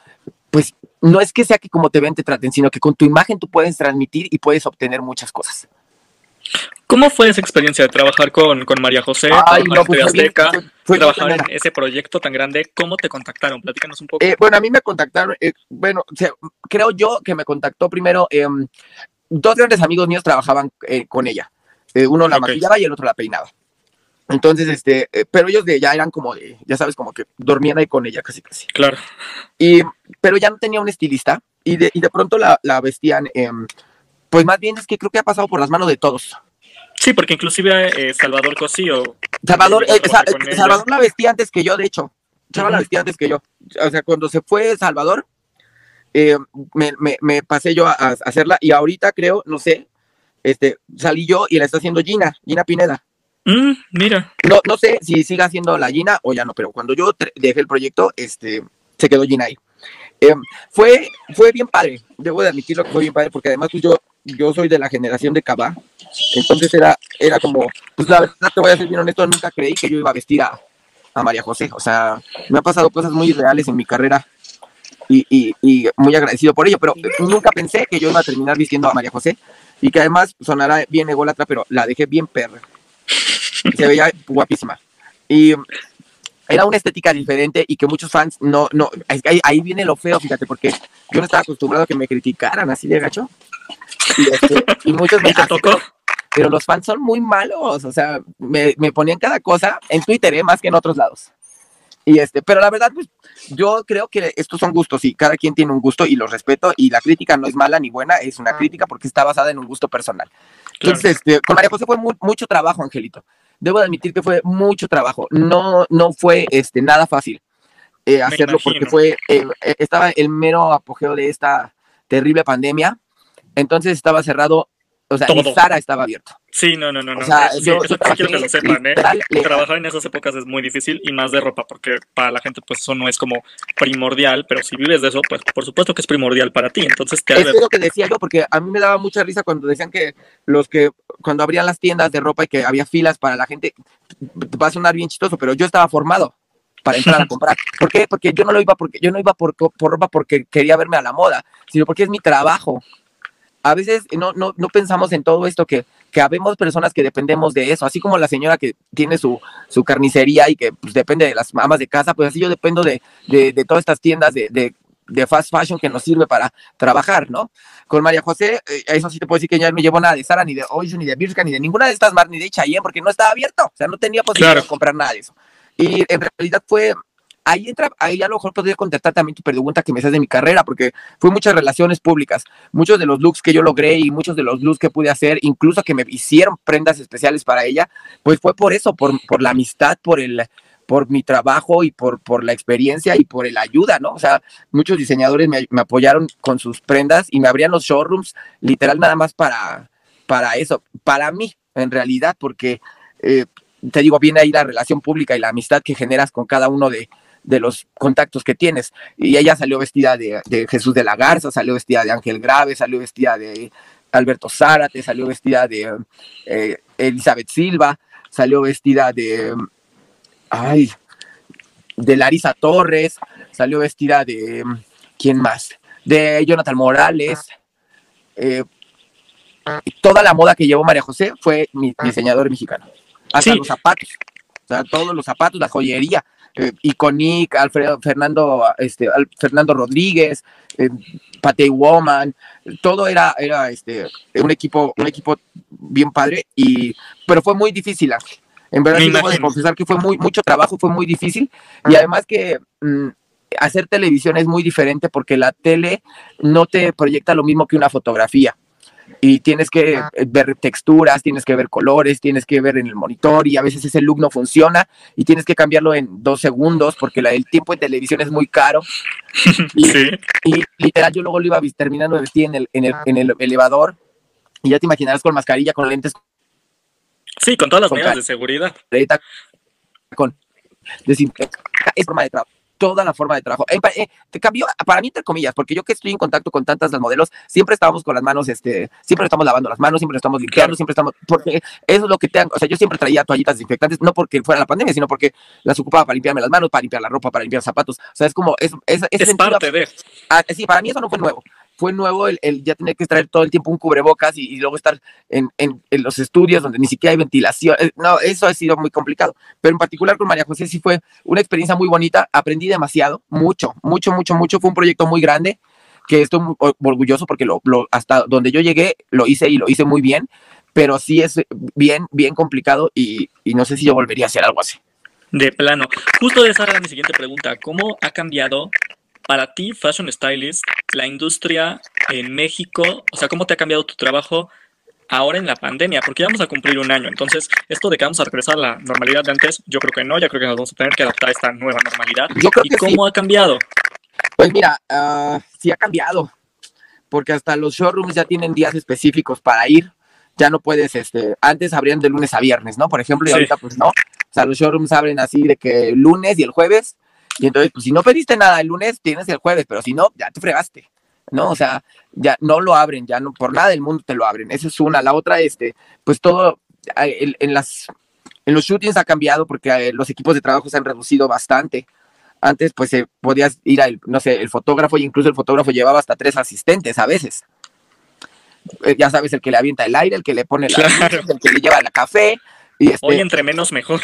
pues, no es que sea que como te ven te traten, sino que con tu imagen tú puedes transmitir y puedes obtener muchas cosas. ¿Cómo fue esa experiencia de trabajar con, con María José, Ay, no, pues Azteca, trabajar en ese proyecto tan grande? ¿Cómo te contactaron? Platícanos un poco. Eh, bueno, a mí me contactaron, eh, bueno, creo yo que me contactó primero, em, dos grandes amigos míos trabajaban eh, con ella. Uno la maquillaba y el otro la peinaba. Entonces, este, pero ellos de ya eran como de, ya sabes, como que dormían ahí con ella casi casi. Claro. Y, pero ya no tenía un estilista y de, y de pronto la, la vestían, em, pues más bien es que creo que ha pasado por las manos de todos. Sí, porque inclusive eh, Salvador Cosío. Salvador, eh, Salvador la vestía antes que yo, de hecho. Salvador la vestía antes que yo. O sea, cuando se fue Salvador, eh, me, pasé yo a, hacerla y ahorita creo, no sé, este, salí yo y la está haciendo Gina, Gina Pineda. Mm, mira. No, no sé si siga haciendo la Gina o ya no, pero cuando yo dejé el proyecto, este, se quedó Gina ahí. fue, fue bien padre, debo de admitirlo que fue bien padre, porque además pues, yo, yo soy de la generación de Cabá, entonces era, era como, pues la verdad te voy a ser bien honesto, nunca creí que yo iba a vestir a, María José. O sea, me han pasado cosas muy reales en mi carrera y, y, muy agradecido por ello, pero nunca pensé que yo iba a terminar vistiendo a María José y que además sonará bien ególatra, pero la dejé bien perra. Se veía guapísima. Y era una estética diferente y que muchos fans no, no, ahí, ahí viene lo feo, fíjate, porque yo no estaba acostumbrado a que me criticaran así de gacho. Y, este, y muchos me tocó pero los fans son muy malos, o sea, me, me ponían cada cosa en Twitter, ¿eh? más que en otros lados. Y este, pero la verdad, pues yo creo que estos son gustos y cada quien tiene un gusto y los respeto y la crítica no es mala ni buena, es una ah. crítica porque está basada en un gusto personal. Entonces, este, con María José fue mucho trabajo, Angelito. Debo admitir que fue mucho trabajo. No, no fue este, nada fácil eh, hacerlo porque fue, eh, eh, estaba el mero apogeo de esta terrible pandemia. Entonces estaba cerrado o sea, ni Sara estaba abierto. Sí, no, no, no. O sea, yo, eso quiero que lo sepan, ¿eh? Trabajar en esas épocas es muy difícil y más de ropa, porque para la gente, pues eso no es como primordial, pero si vives de eso, pues por supuesto que es primordial para ti. Entonces, te es lo que decía yo, porque a mí me daba mucha risa cuando decían que los que, cuando abrían las tiendas de ropa y que había filas para la gente, va a sonar bien chistoso, pero yo estaba formado para entrar a [LAUGHS] comprar. ¿Por qué? Porque yo no lo iba porque yo no iba por, por ropa porque quería verme a la moda, sino porque es mi trabajo a veces no, no, no pensamos en todo esto que, que habemos personas que dependemos de eso, así como la señora que tiene su, su carnicería y que pues, depende de las amas de casa, pues así yo dependo de, de, de todas estas tiendas de, de, de, fast fashion que nos sirve para trabajar, ¿no? Con María José, eh, eso sí te puedo decir que ya no me llevo nada de Sara, ni de Ocean, ni de Birka, ni de ninguna de estas marcas, ni de Chayen, porque no estaba abierto, o sea, no tenía posibilidad de comprar nada de eso. Y en realidad fue ahí entra, ahí a lo mejor podría contestar también tu pregunta que me haces de mi carrera, porque fue muchas relaciones públicas, muchos de los looks que yo logré y muchos de los looks que pude hacer, incluso que me hicieron prendas especiales para ella, pues fue por eso, por, por la amistad, por el por mi trabajo y por, por la experiencia y por el ayuda, ¿no? O sea, muchos diseñadores me, me apoyaron con sus prendas y me abrían los showrooms literal nada más para, para eso, para mí, en realidad, porque eh, te digo, viene ahí la relación pública y la amistad que generas con cada uno de, de los contactos que tienes. Y ella salió vestida de, Jesús de la Garza, salió vestida de Ángel Grave, salió vestida de Alberto Zárate, salió vestida de eh, Elizabeth Silva, salió vestida de, ay, de Larisa Torres, salió vestida de, ¿quién más? De Jonathan Morales. Eh, toda la moda que llevó María José fue mi diseñador mexicano. Hasta los zapatos. O sea, todos los zapatos, la joyería eh, Iconic, Alfredo, Fernando, este, Fernando Rodríguez, eh, Patey Woman, todo era, era este, un equipo, un equipo bien padre, y, pero fue muy difícil, En verdad, sí debo de confesar que fue muy, mucho trabajo, fue muy difícil, y además que mm, hacer televisión es muy diferente porque la tele no te proyecta lo mismo que una fotografía y tienes que ver texturas, tienes que ver colores, tienes que ver en el monitor y a veces ese look no funciona y tienes que cambiarlo en dos segundos porque la, el tiempo de televisión es muy caro. [LAUGHS] Y, y literal yo luego lo iba terminando de vestir en el, en el, en el elevador y ya te imaginarás con mascarilla, con lentes Sí, con todas las medidas de seguridad. con es forma de trabajo. Toda la forma de trabajo. Eh, eh, te cambió, para mí, entre comillas, porque yo que estoy en contacto con tantas las modelos, siempre estábamos con las manos, este, siempre estamos lavando las manos, siempre estamos limpiando, siempre estamos, porque eso es lo que te han, o sea, yo siempre traía toallitas desinfectantes, no porque fuera la pandemia, sino porque las ocupaba para limpiarme las manos, para limpiar la ropa, para limpiar zapatos. O sea, es como, es, es, Es sentido- parte de. Ah, sí, para mí eso no fue nuevo. Fue nuevo el, el ya tener que traer todo el tiempo un cubrebocas y, luego estar en, en- en los estudios donde ni siquiera hay ventilación. Eh, No, eso ha sido muy complicado. Pero en particular con María José sí fue una experiencia muy bonita. Aprendí demasiado, mucho, mucho, mucho, mucho. Fue un proyecto muy grande que estoy muy or- orgulloso porque lo, lo- hasta donde yo llegué lo hice y lo hice muy bien. Pero sí es bien, bien complicado y, y no sé si yo volvería a hacer algo así. De plano. Justo de esa era mi siguiente pregunta. ¿Cómo ha cambiado para ti, Fashion Stylist, la industria en México? O sea, ¿cómo te ha cambiado tu trabajo ahora en la pandemia? Porque ya vamos a cumplir un año. Entonces, esto de que vamos a regresar a la normalidad de antes, yo creo que no. Ya creo que nos vamos a tener que adaptar a esta nueva normalidad. Yo creo ¿Y que sí. cómo ha cambiado? Pues mira, ah, sí ha cambiado, porque hasta los showrooms ya tienen días específicos para ir. Ya no puedes, este, antes abrían de lunes a viernes, ¿no? Por ejemplo, y Sí. ahorita pues no. O sea, los showrooms abren así de que lunes y el jueves. Y entonces, pues si no pediste nada el lunes, tienes el jueves, pero si no, ya te fregaste, ¿no? O sea, ya no lo abren, ya no, por nada del mundo te lo abren. Esa es una. La otra, este, pues todo, en, en las, en los shootings ha cambiado porque eh, los equipos de trabajo se han reducido bastante. Antes, pues, eh, podías ir al, no sé, el fotógrafo, y incluso el fotógrafo llevaba hasta tres asistentes a veces. Eh, ya sabes, el que le avienta el aire, el que le pone la Claro. el que le lleva la café. Y este, Hoy entre menos mejor.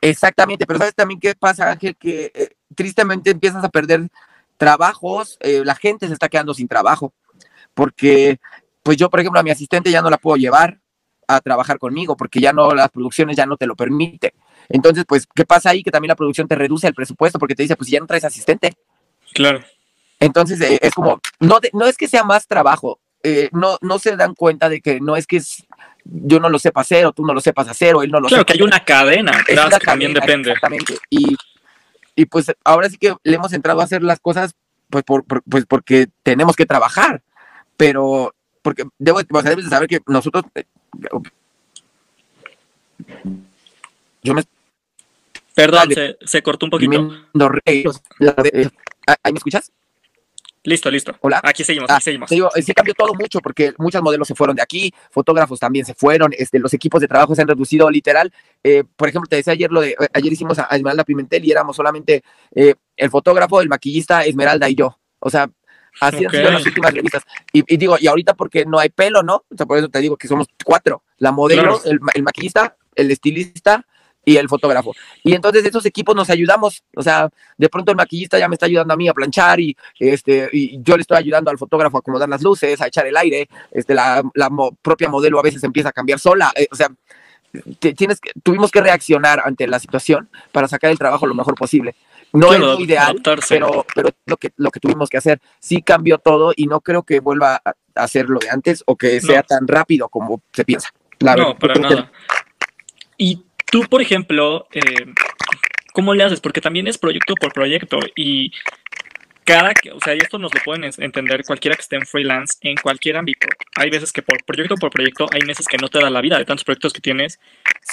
Exactamente, pero ¿sabes también qué pasa, Ángel? Que eh, tristemente empiezas a perder trabajos, eh, la gente se está quedando sin trabajo, porque pues yo, por ejemplo, a mi asistente ya no la puedo llevar a trabajar conmigo, porque ya no, las producciones ya no te lo permiten. Entonces, pues, ¿qué pasa ahí? Que también la producción te reduce el presupuesto porque te dice, pues ya no traes asistente. Claro. Entonces, eh, es como, no, de- no es que sea más trabajo, eh, no, no se dan cuenta de que no es que es, yo no lo sepa hacer o tú no lo sepas hacer o él no lo Claro sepa que hay una cadena que también depende. Exactamente. Y, y pues ahora sí que le hemos entrado a hacer las cosas pues, por, por- pues porque tenemos que trabajar, pero porque debo, o sea, debes de saber que nosotros, eh, yo me Perdón, Dale. se, se cortó un poquito. reíros. ¿Ahí me escuchas? Listo, listo. Hola. Aquí seguimos, Ah, aquí seguimos. Digo, sí cambió todo mucho porque muchos modelos se fueron de aquí, fotógrafos también se fueron, este, los equipos de trabajo se han reducido literal. Eh, por ejemplo, te decía ayer lo de, eh, ayer hicimos a, Esmeralda Pimentel y éramos solamente eh, el fotógrafo, el maquillista, Esmeralda y yo. O sea, así han sido las últimas revistas. Y, y digo, y ahorita porque no hay pelo, ¿no? O sea, por eso te digo que somos cuatro. La modelo, Claro. el, ma- el maquillista, el estilista y el fotógrafo. Y entonces esos equipos nos ayudamos. O sea, de pronto el maquillista ya me está ayudando a mí a planchar y, este, y yo le estoy ayudando al fotógrafo a acomodar las luces, a echar el aire. Este, la, la mo- propia modelo a veces empieza a cambiar sola. eh, o sea, te- tienes que, tuvimos que reaccionar ante la situación para sacar el trabajo lo mejor posible. No Claro, es lo ideal, adaptarse. pero, pero es lo que, lo que tuvimos que hacer. Sí cambió todo y no creo que vuelva a hacer lo de antes o que sea No. tan rápido como se piensa. La no, verdad, para creo que- nada. Y tú, por ejemplo, eh, ¿cómo le haces? Porque también es proyecto por proyecto y cada, o sea, y esto nos lo pueden entender cualquiera que esté en freelance en cualquier ámbito. Hay veces que por proyecto por proyecto, hay meses que no te da la vida de tantos proyectos que tienes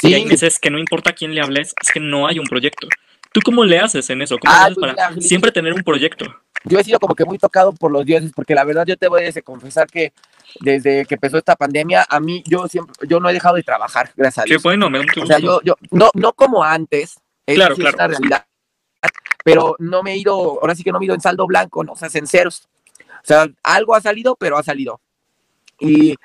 y hay meses que no importa a quién le hables, es que no hay un proyecto. ¿Tú cómo le haces en eso? ¿Cómo Ah, le haces pues para siempre tener un proyecto? Yo he sido como que muy tocado por los dioses, porque la verdad yo te voy a confesar que desde que empezó esta pandemia, a mí yo siempre, yo no he dejado de trabajar, gracias a Qué Dios. bueno, me mucho O sea, yo, yo, no, no como antes, Claro, es claro. una realidad, pero no me he ido, ahora sí que no me he ido en saldo blanco, ¿no? O sea, en ceros. O sea, algo ha salido, pero ha salido. Y-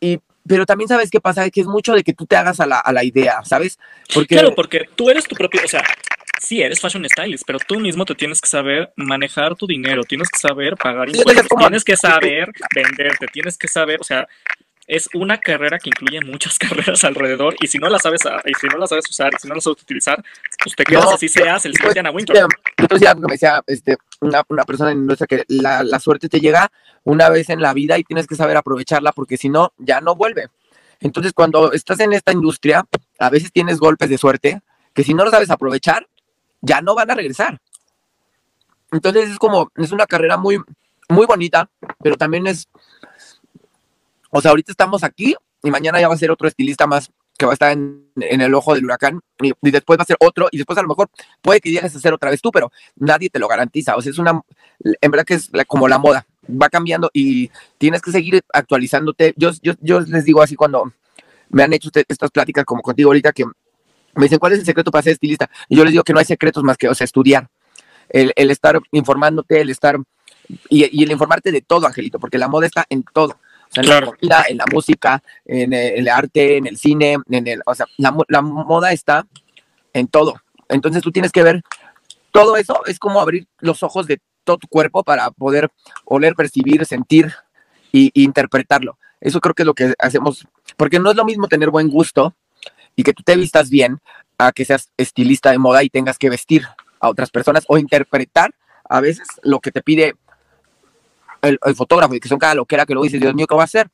y- pero también sabes qué pasa, que es mucho de que tú te hagas a la, a la idea, ¿sabes? Porque Claro, porque tú eres tu propio, o sea, sí, eres fashion stylist, pero tú mismo te tienes que saber manejar tu dinero, tienes que saber pagar impuestos, tienes que saber venderte, tienes que saber, o sea, es una carrera que incluye muchas [LAUGHS] carreras alrededor y si no la sabes, a- y si no la sabes usar, y si no la sabes utilizar, pues te quedas No, así seas el Ana Winter. Que me decía este, una, una persona en nuestra que la, la suerte te llega una vez en la vida y tienes que saber aprovecharla porque si no, ya no vuelve. Entonces, cuando estás en esta industria, a veces tienes golpes de suerte que si no lo sabes aprovechar, ya no van a regresar. Entonces, es como, es una carrera muy, muy bonita, pero también es, o sea, ahorita estamos aquí y mañana ya va a ser otro estilista más que va a estar en, el ojo del huracán y, después va a ser otro y después a lo mejor puede que llegues a ser otra vez tú, pero nadie te lo garantiza. O sea, es una, en verdad que es como la moda, va cambiando y tienes que seguir actualizándote. Yo, yo, yo les digo así cuando me han hecho usted- estas pláticas como contigo ahorita que me dicen, ¿cuál es el secreto para ser estilista? Y yo les digo que no hay secretos más que, o sea, estudiar, el, el estar informándote, el estar, y, y el informarte de todo, Angelito, porque la moda está en todo. O sea, en Claro. la comida, en la música, en el, arte, en el cine, en el, o sea, la, la moda está en todo. Entonces tú tienes que ver todo eso, es como abrir los ojos de todo tu cuerpo para poder oler, percibir, sentir y interpretarlo. Eso creo que es lo que hacemos, porque no es lo mismo tener buen gusto y que tú te vistas bien a que seas estilista de moda y tengas que vestir a otras personas o interpretar a veces lo que te pide el, el fotógrafo y que son cada loquera que luego dices, Dios mío, ¿qué va a hacer?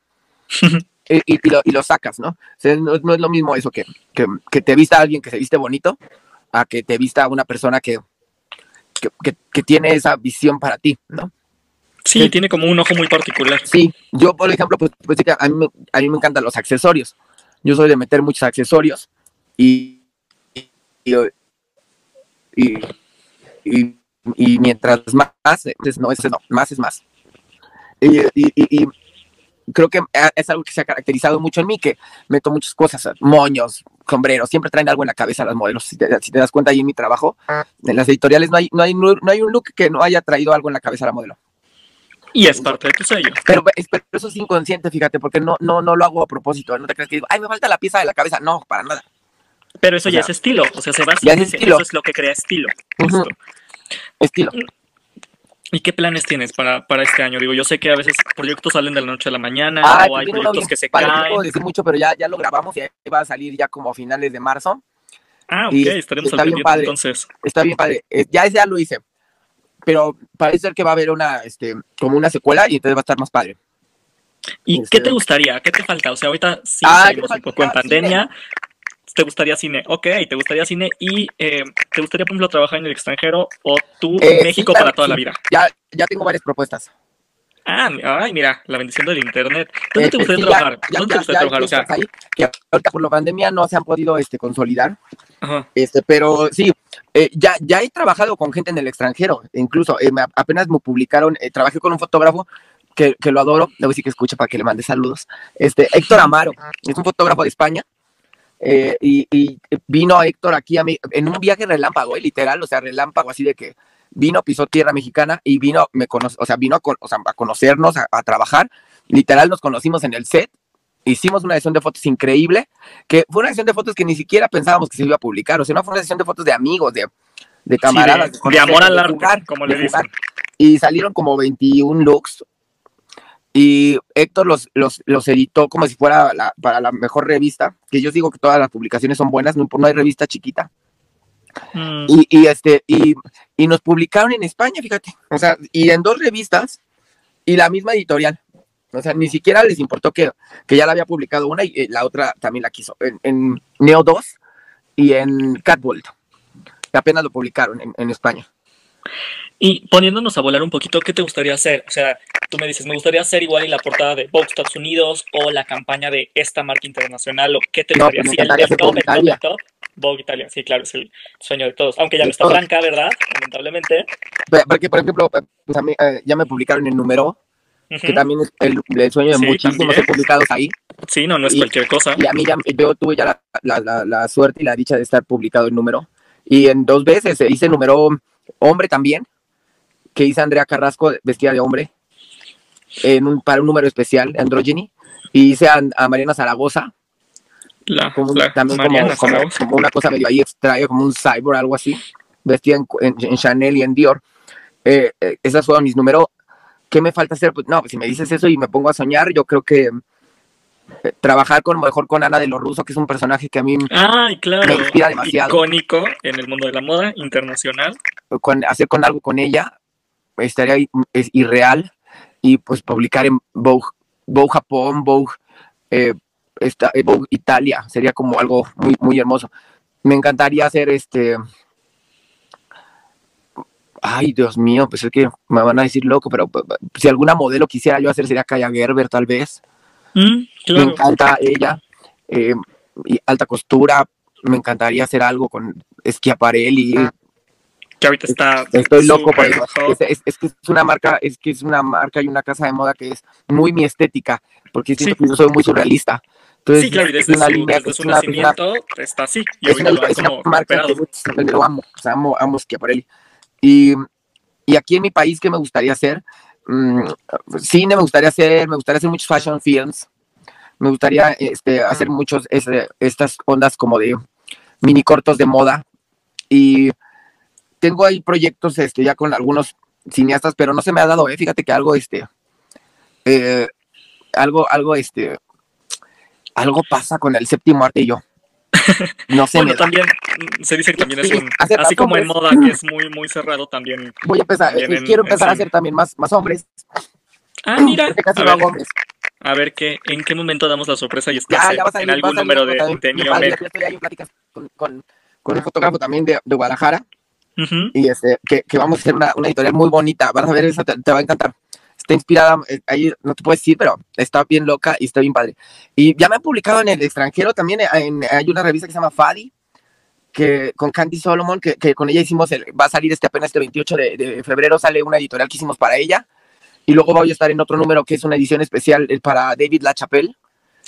[LAUGHS] y, y- lo, y lo sacas, ¿no? O sea, no, no es lo mismo eso que, que, que te vista alguien que se viste bonito a que te vista una persona que, que, que- tiene esa visión para ti, ¿no? Sí, tiene como un ojo muy particular. Sí, yo por ejemplo, pues, pues a, mí, a mí me encantan los accesorios. Yo soy de meter muchos accesorios y, y, y, y- mientras más, entonces no, ese no, más es más. Y, creo que es algo que se ha caracterizado mucho en mí, que meto muchas cosas, moños, sombreros, siempre traen algo en la cabeza las modelos. Si te, si te das cuenta ahí en mi trabajo, en las editoriales no hay, no, hay, no hay un look que no haya traído algo en la cabeza a la modelo. Y es parte de tu sello. Pero, es- pero eso es inconsciente, fíjate, porque no, no, no lo hago a propósito. No te creas que digo, ay, me falta la pieza de la cabeza. No, para nada. Pero eso O ya sea, es estilo. O sea, se basa ya es en estilo. eso es lo que crea estilo. Justo. Estilo. ¿Y qué planes tienes para, para este año? Digo, yo sé que a veces proyectos salen de la noche a la mañana Ah, o hay proyectos que se padre, no caen. puedo decir mucho, pero ya, ya lo grabamos y ahí va a salir ya como a finales de marzo. Ah, ok, y estaremos está al bien padre. entonces. Está bien padre. Eh, Ya ese ya lo hice. Pero parece ser que va a haber una, este, como una secuela y entonces va a estar más padre. ¿Y Este- qué te gustaría? ¿Qué te falta? O sea, ahorita sí Ah, seguimos ¿qué un poco en falta? pandemia. ¿Te gustaría cine? Ok, ¿te gustaría cine? ¿Y eh, te gustaría, por ejemplo, trabajar en el extranjero o tú Eh, en México sí, para toda la vida? Ya, ya tengo varias propuestas. Ah, ay, mira, la bendición del internet. ¿Dónde Eh, te gustaría sí, trabajar? ya- ¿Dónde te ya- gustaría ya hay trabajar? O sea, cosas ahí que ahorita por la pandemia no se han podido este, consolidar. ajá. Este, pero sí, eh, ya, ya he trabajado con gente en el extranjero, incluso eh, me- apenas me publicaron, eh, trabajé con un fotógrafo que, que lo adoro, a decir que escuche para que le mande saludos, este, Héctor Amaro, es un fotógrafo de España, y, y vino Héctor aquí a mí, en un viaje relámpago, literal, o sea, relámpago, así de que vino, pisó tierra mexicana y vino, me cono- o sea, vino a, con- o sea, a conocernos, a, a trabajar, literal nos conocimos en el set, hicimos una sesión de fotos increíble, que fue una sesión de fotos que ni siquiera pensábamos que se iba a publicar, o sea, no fue una sesión de fotos de amigos, de, de Sí, camaradas. de, de conocer, amor al de arte, como de le jugar. dicen. Y salieron como 21 looks. Y Héctor los, los, los editó como si fuera la- para la mejor revista, que yo digo que todas las publicaciones son buenas, no, no hay revista chiquita. Mm, Y, y este, y, y nos publicaron en España, fíjate. O sea, y en dos revistas y la misma editorial. O sea, ni siquiera les importó que, que ya la había publicado una y eh, la otra también la quiso. En, en Neo 2 y en Catbolt. Que apenas lo publicaron en, en España. Y poniéndonos a volar un poquito, ¿qué te gustaría hacer? O sea, tú me dices, me gustaría hacer igual y la portada de Vogue Estados Unidos o la campaña de esta marca internacional o qué te No, gustaría. pues encantaría el hacer Vogue el Italia. el sí, claro, es el sueño de todos. Aunque ya no está. Franca, ¿verdad? Lamentablemente. Porque, por ejemplo, pues a mí, eh, ya me publicaron en Número, que Ujú. también es el, el sueño de Sí, muchísimos también. publicados ahí. Sí, no, no es y- cualquier cosa. Y a mí ya, yo tuve ya la, la- la- la suerte y la dicha de estar publicado en número. Y en dos veces eh, hice número hombre también, que hice Andrea Carrasco vestida de hombre, en un, para un número especial, Androgyny. Y hice a, a Mariana Zaragoza, La, como la también Mariana como, como- como una cosa medio ahí extraña, como un cyborg, algo así, vestida en, en- en Chanel y en Dior. Eh, eh, esas fueron mis números. ¿Qué me falta hacer? Pues no, pues si me dices eso y me pongo a soñar, yo creo que eh, trabajar con mejor con Ana de los Rusos, que es un personaje que a mí Ay, claro. me inspira demasiado. Icónico en el mundo de la moda internacional. con, hacer con algo con ella estaría es irreal y pues publicar en Vogue, Vogue Japón, Vogue, eh, esta- eh, Vogue Italia sería como algo muy, muy hermoso. Me encantaría hacer este. Ay, Dios mío, pues es que me van a decir loco, pero si alguna modelo quisiera yo hacer sería Kaya Gerber, tal vez. Mm, Me encanta ella. Eh, y alta costura. Me encantaría hacer algo con Schiaparelli. Que ahorita está. Estoy loco por eso. hot. Es, es- es que es una marca, es que es una marca y una casa de moda que es muy mi estética, porque siento Sí. que yo soy muy surrealista. Entonces, Sí, claro, y es desde una su, línea, desde su nacimiento está así. Y es ahorita una, es una marca que yo amo, o sea, amo, amo Schiaparelli. Y, y aquí en mi país, ¿qué me gustaría hacer? Mm, cine me gustaría hacer, me gustaría hacer muchos fashion films, me gustaría este, hacer muchos estas ondas como de mini cortos de moda. Y tengo ahí proyectos este, ya con algunos cineastas, pero no se me ha dado, ¿eh? fíjate que algo, este, eh, algo, algo, este, algo pasa con el séptimo arte y yo. No sé, [LAUGHS] Bueno, también se dice que también es un. Así como en hombres. moda, que es muy, muy cerrado también. voy a empezar, en- quiero en empezar a hacer también más, más hombres. Ah, [CLEARS THROAT] mira. A ver, hombres. a ver qué, en qué momento damos la sorpresa y Ya, estás ya a en algún a número de, también, de padre, estoy ahí en pláticas con, con, con un fotógrafo también de, de Guadalajara y este, que, que vamos a hacer una, una editorial muy bonita. Vas a ver, esa te, te va a encantar. Está inspirada, eh, ahí no te puedo decir, pero está bien loca y está bien padre. Y ya me han publicado en el extranjero también. eh, en- hay una revista que se llama Fadi, que con Candy Solomon, que, que con ella hicimos, el- va a salir este apenas este 28 de, de febrero, sale una editorial que hicimos para ella. Y luego voy a estar en otro número que es una edición especial eh, para David LaChapelle.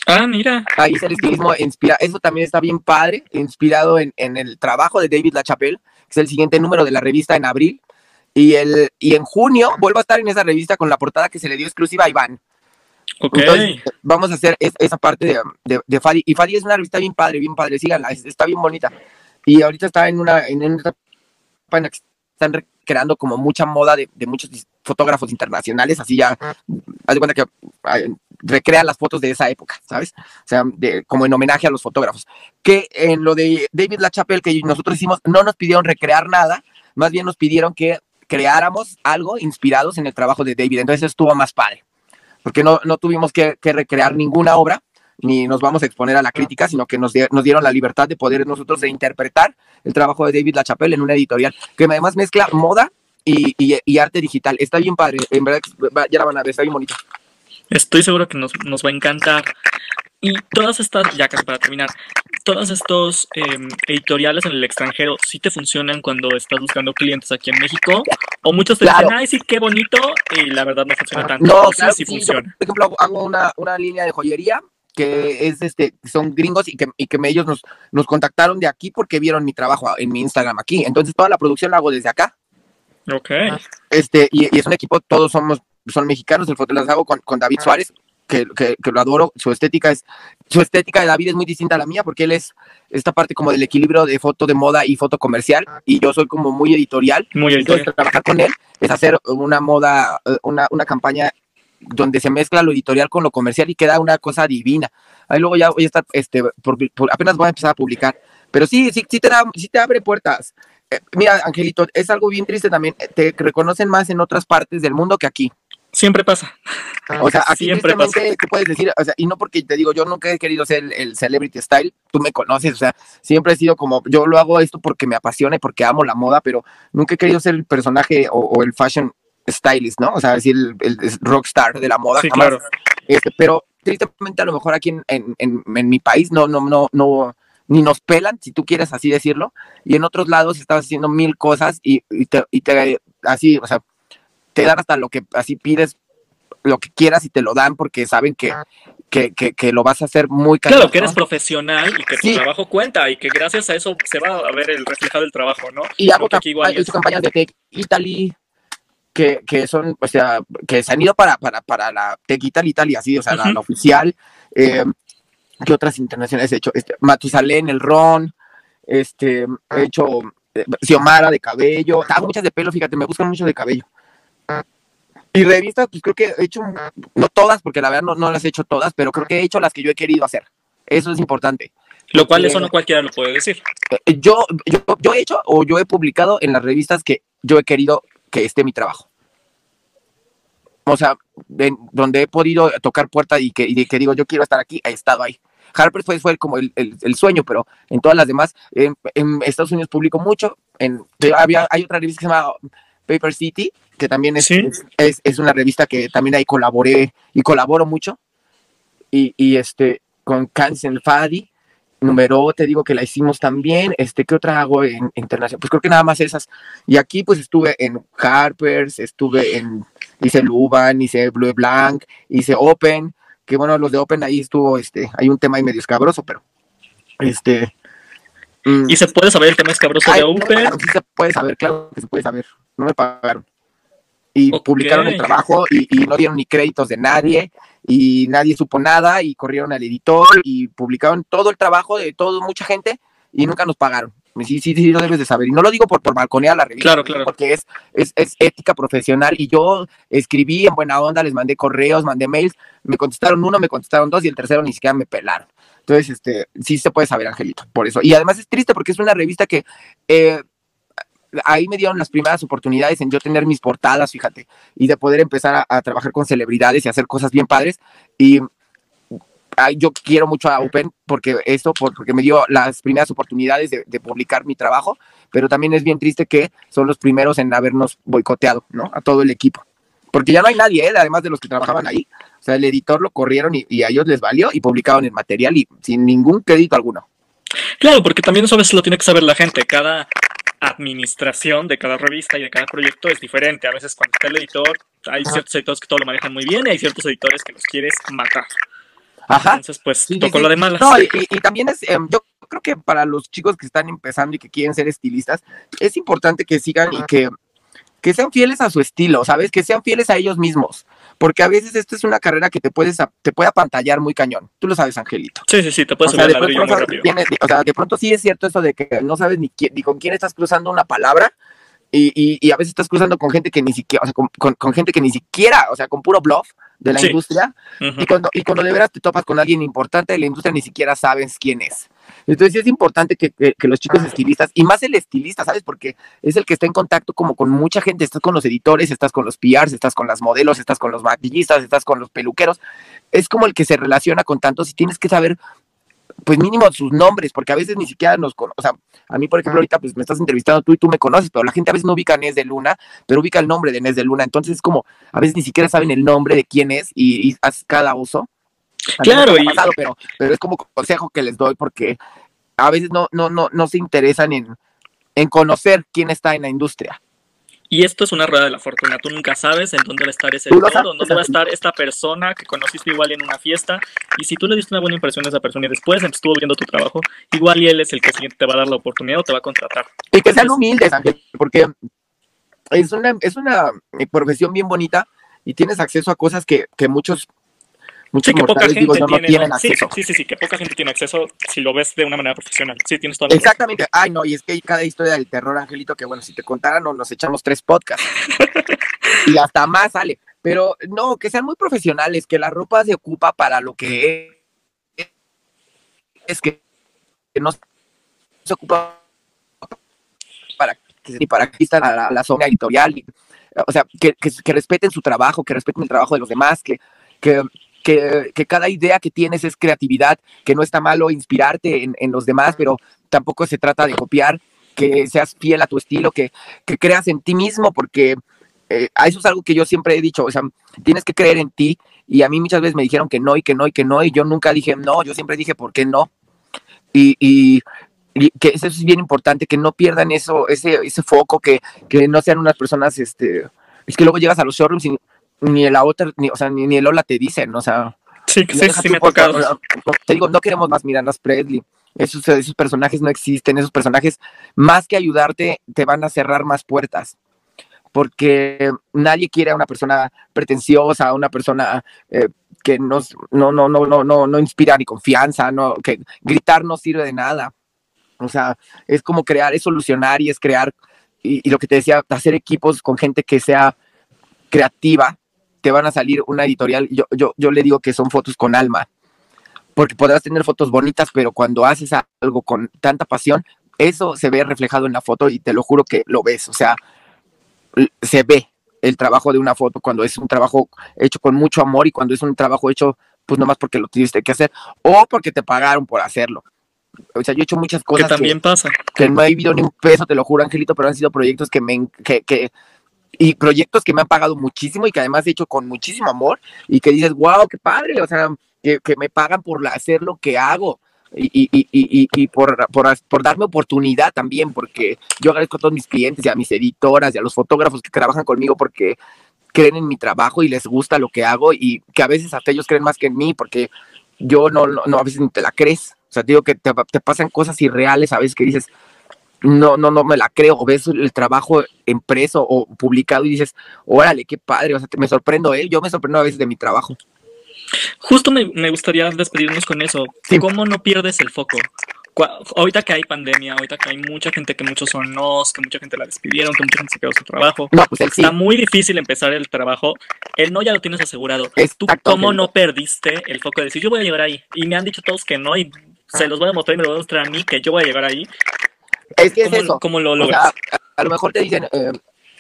Ah, mira. Ahí es el estilismo inspira, eso también está bien padre, inspirado en, en el trabajo de David LaChapelle, que es el siguiente número de la revista en abril. Y, el, y en junio vuelvo a estar en esa revista con la portada que se le dio exclusiva a Iván. Ok. Entonces, vamos a hacer es- esa parte de, de, de Fadi. Y Fadi es una revista bien padre, bien padre, síganla, es- está bien bonita. Y ahorita está en una, en una etapa en la que están recreando como mucha moda de, de muchos fotógrafos internacionales, así ya, haz de cuenta que ay, recrean las fotos de esa época, ¿sabes? O sea, de- como en homenaje a los fotógrafos. Que en lo de David LaChapelle que nosotros hicimos, no nos pidieron recrear nada, más bien nos pidieron que creáramos algo inspirados en el trabajo de David. Entonces estuvo más padre, porque no, no tuvimos que, recrear ninguna obra, ni nos vamos a exponer a la crítica, sino que nos, di- nos dieron la libertad de poder nosotros de interpretar el trabajo de David LaChapelle en una editorial que además mezcla moda y, arte digital. Está bien padre, en verdad, ya la van a ver, está bien bonito. Estoy seguro que nos, nos va a encantar. Y todas estas, ya casi para terminar, todos estos em, editoriales en el extranjero, ¿sí te funcionan cuando estás buscando clientes aquí en México? O muchos te Claro. dicen, ay, sí, qué bonito, y la verdad no funciona tanto. No, O sí, claro sí que sí, yo, funciona. por ejemplo, hago- hago una, una línea de joyería que es este, son gringos y que, y que me- ellos nos, nos contactaron de aquí porque vieron mi trabajo en mi Instagram aquí. Entonces toda la producción la hago desde acá. Ok. Este, y, y es un equipo, todos somos, son mexicanos, el foto las hago con, con David Suárez, que, que, que lo adoro, su estética es, su estética de David es muy distinta a la mía, porque él es esta parte como del equilibrio de foto de moda y foto comercial, y yo soy como muy editorial, Muy entonces editorial. trabajar con él es hacer una moda, eh, una, una campaña donde se mezcla lo editorial con lo comercial y queda una cosa divina. Ahí luego ya voy a estar, este, por- por- apenas voy a empezar a publicar, pero sí, sí, sí te da, sí te abre puertas. Eh, mira, Angelito, es algo bien triste también. eh, Te reconocen más en otras partes del mundo que aquí. Siempre pasa. O sea, aquí Siempre tristemente tú puedes decir, o sea, y no porque te digo, yo nunca he querido ser el, el celebrity style, tú me conoces, o sea, siempre he sido como, yo lo hago esto porque me apasiona y porque amo la moda, pero nunca he querido ser el personaje o, o el fashion stylist, ¿no? O sea, decir el, el rockstar de la moda. Sí, jamás. claro. Este, pero tristemente a lo mejor aquí en, en, en, en mi país no, no, no, no, ni nos pelan, si tú quieres así decirlo, y en otros lados estás haciendo mil cosas y, y te, y te- así, o sea, te dan hasta lo que así pides, lo que quieras y te lo dan porque saben que, que, que, que lo vas a hacer muy Claro, cañón, que ¿no? eres profesional y que tu Sí. trabajo cuenta y que gracias a eso se va a ver el reflejado el trabajo, ¿no? Y hago es- campañas de Tech Italy que, que son, o sea, que se han ido para, para, para la Tech Italy, Italy, así, o sea, la, oficial. Eh, ¿Qué otras internacionales he hecho? Este, Matusalén, el Ron, este, he hecho eh, Xiomara de cabello, hago muchas de pelo, fíjate, me buscan mucho de cabello. Y revistas, pues creo que he hecho, no todas, porque la verdad no, no las he hecho todas, pero creo que he hecho las que yo he querido hacer. Eso es importante. Lo cual eso no cualquiera lo puede decir. eh, yo, yo, yo he hecho o yo he publicado en las revistas que yo he querido que esté mi trabajo. O sea, en- donde he podido tocar puerta y que, y que digo, yo quiero estar aquí, he estado ahí. Harper fue, fue como el, el- el sueño, pero en todas las demás, en, en Estados Unidos publico mucho. En, había, hay otra revista que se llama Paper City, que también es, Sí. es, es- es una revista que también ahí colaboré y colaboro mucho. Y, y este, con Cancel Fadi. Número, te digo que la hicimos también. Este, ¿qué otra hago en, internacional? Pues creo que nada más esas. Y aquí pues estuve en Harper's, estuve en, hice Luban, hice Blue Blanc, hice Open, que bueno, los de Open ahí estuvo, este, hay un tema ahí medio escabroso, pero este... Mm, ¿Y se puede saber el tema escabroso de Open? sí se puede saber, claro que se puede saber. No me pagaron. Y publicaron el trabajo y, y no dieron ni créditos de nadie y nadie supo nada y corrieron al editor y publicaron todo el trabajo de todo, mucha gente y nunca nos pagaron. Sí, sí, sí, lo debes de saber. Y no lo digo por, por balconear la revista, claro, claro. porque es, es, es, ética profesional. Y yo escribí en buena onda, les mandé correos, mandé mails, me contestaron uno, me contestaron dos y el tercero ni siquiera me pelaron. Entonces, este, sí se puede saber, Angelito, por eso. Y además es triste porque es una revista que eh, ahí me dieron las primeras oportunidades en yo tener mis portadas, fíjate, y de poder empezar a, trabajar con celebridades y hacer cosas bien padres. Y yo quiero mucho a Open porque esto, porque me dio las primeras oportunidades de, publicar mi trabajo, pero también es bien triste que son los primeros en habernos boicoteado, ¿no? A todo el equipo. Porque ya no hay nadie, ¿eh? además de los que trabajaban ahí. O sea, el editor lo corrieron y, y a ellos les valió y publicaron el material y sin ningún crédito alguno. Claro, porque también eso a veces lo tiene que saber la gente. Cada administración de cada revista y de cada proyecto es diferente. A veces cuando está el editor, hay ciertos editores que todo lo manejan muy bien y hay ciertos editores que los quieres matar. Ajá. Entonces, pues, tocó lo de malas. No, y, también es, em, yo creo que para los chicos que están empezando y que quieren ser estilistas, es importante que sigan y que, que sean fieles a su estilo, ¿sabes? Que sean fieles a ellos mismos porque a veces esta es una carrera que te puedes te puede apantallar muy cañón. Tú lo sabes, Angelito. Sí, sí, sí, te puedes subir al ladrillo muy rápido. o sea, de pronto sí es cierto eso de que no sabes ni, ni con quién estás cruzando una palabra y, y, y, a veces estás cruzando con gente que ni siquiera, o sea, con, con, gente que ni siquiera, o sea, con puro bluff de la industria. y, cuando, y cuando de veras te topas con alguien importante de la industria, ni siquiera sabes quién es. Entonces es importante que, los chicos estilistas, y más el estilista, ¿sabes? Porque es el que está en contacto como con mucha gente, estás con los editores, estás con los PRs, estás con las modelos, estás con los maquillistas, estás con los peluqueros, es como el que se relaciona con tantos y tienes que saber pues mínimo sus nombres, porque a veces ni siquiera nos conocen. O sea, a mí, por ejemplo, ahorita pues me estás entrevistando tú y tú me conoces, pero la gente a veces no ubica a Nes de Luna, pero ubica el nombre de Nes de Luna. Entonces es como, a veces ni siquiera saben el nombre de quién es y, y haces cada uso. Claro, y... pero, pero es como consejo que les doy porque a veces no, no, no, no se interesan en, en conocer quién está en la industria. Y esto es una rueda de la fortuna. Tú nunca sabes en dónde va a estar ese editor, dónde va a estar esta persona que conociste igual en una fiesta. Y si tú le diste una buena impresión a esa persona y después estuvo viendo tu trabajo, igual y él es el que te va a dar la oportunidad o te va a contratar. Y que sean humildes, Ángel, porque es una, es una profesión bien bonita y tienes acceso a cosas que, que muchos sí, que poca gente tiene, acceso. Sí, sí, sí, que poca gente tiene acceso si lo ves de una manera profesional. Sí, tienes toda la Exactamente. Ay, no, y es que hay cada historia del terror, Angelito, que bueno, si te contaran, nos echamos tres podcasts. [LAUGHS] y hasta más sale. Pero no, que sean muy profesionales, que la ropa se ocupa para lo que es, es que no se ocupa para que para que está la, la, zona editorial. o sea, que, que, que, respeten su trabajo, que respeten el trabajo de los demás, que, que, que, cada idea que tienes es creatividad, que no está malo inspirarte en, los demás, pero tampoco se trata de copiar, que seas fiel a tu estilo, que, creas en ti mismo, porque eh, eso es algo que yo siempre he dicho, o sea, tienes que creer en ti, y a mí muchas veces me dijeron que no, y que no, y que no, y yo nunca dije no, yo siempre dije, ¿por qué no? Y, y, que eso es bien importante, que no pierdan eso, ese, ese foco, que, que no sean unas personas, este, es que luego llegas a los showrooms y ni la otra, ni, o sea, ni, el hola te dicen, o sea. Sí, sí, sí, me ha tocado. Te digo, no queremos más Mirandas Presley. Esos, esos personajes no existen, esos personajes, más que ayudarte, te van a cerrar más puertas. Porque nadie quiere a una persona pretenciosa, a una persona eh, que no, no, no, no, no, no, no inspira ni confianza, no, que gritar no sirve de nada. O sea, es como crear, es solucionar y es crear, y, y lo que te decía, hacer equipos con gente que sea creativa, te van a salir una editorial, yo, yo, yo le digo que son fotos con alma, porque podrás tener fotos bonitas, pero cuando haces algo con tanta pasión, eso se ve reflejado en la foto y te lo juro que lo ves, o sea, se ve el trabajo de una foto cuando es un trabajo hecho con mucho amor y cuando es un trabajo hecho pues nomás porque lo tuviste que hacer o porque te pagaron por hacerlo. O sea, yo he hecho muchas cosas que también pasa. Que no he vivido ni un peso, te lo juro, Angelito, pero han sido proyectos que me que, que, y proyectos que me han pagado muchísimo y que además he hecho con muchísimo amor y que dices, wow, qué padre, o sea, que, me pagan por hacer lo que hago, y, y, y, y, por, por, por, darme oportunidad también, porque yo agradezco a todos mis clientes y a mis editoras y a los fotógrafos que trabajan conmigo porque creen en mi trabajo y les gusta lo que hago y que a veces hasta ellos creen más que en mí porque yo no, no, a veces ni te la crees. O sea, digo que te, te pasan cosas irreales a veces que dices, no, no, no me la creo, o ves el trabajo impreso o publicado y dices, órale, qué padre, o sea, me sorprendo, ¿eh? yo me sorprendo a veces de mi trabajo. Justo me, me gustaría despedirnos con eso. Sí. ¿Cómo no pierdes el foco? Ahorita que hay pandemia, ahorita que hay mucha gente que muchos son nos, que mucha gente la despidieron, que mucha gente se quedó sin trabajo. No, pues sí. Está muy difícil empezar el trabajo. El no ya lo tienes asegurado. Exacto, ¿Tú cómo no perdiste el foco de decir, yo voy a llegar ahí? Y me han dicho todos que no, y se los voy a demostrar y me lo voy a demostrar a mí que yo voy a llegar ahí. Es que es ¿Cómo, eso. ¿Cómo lo O logras? sea, a, a lo mejor te dicen, eh,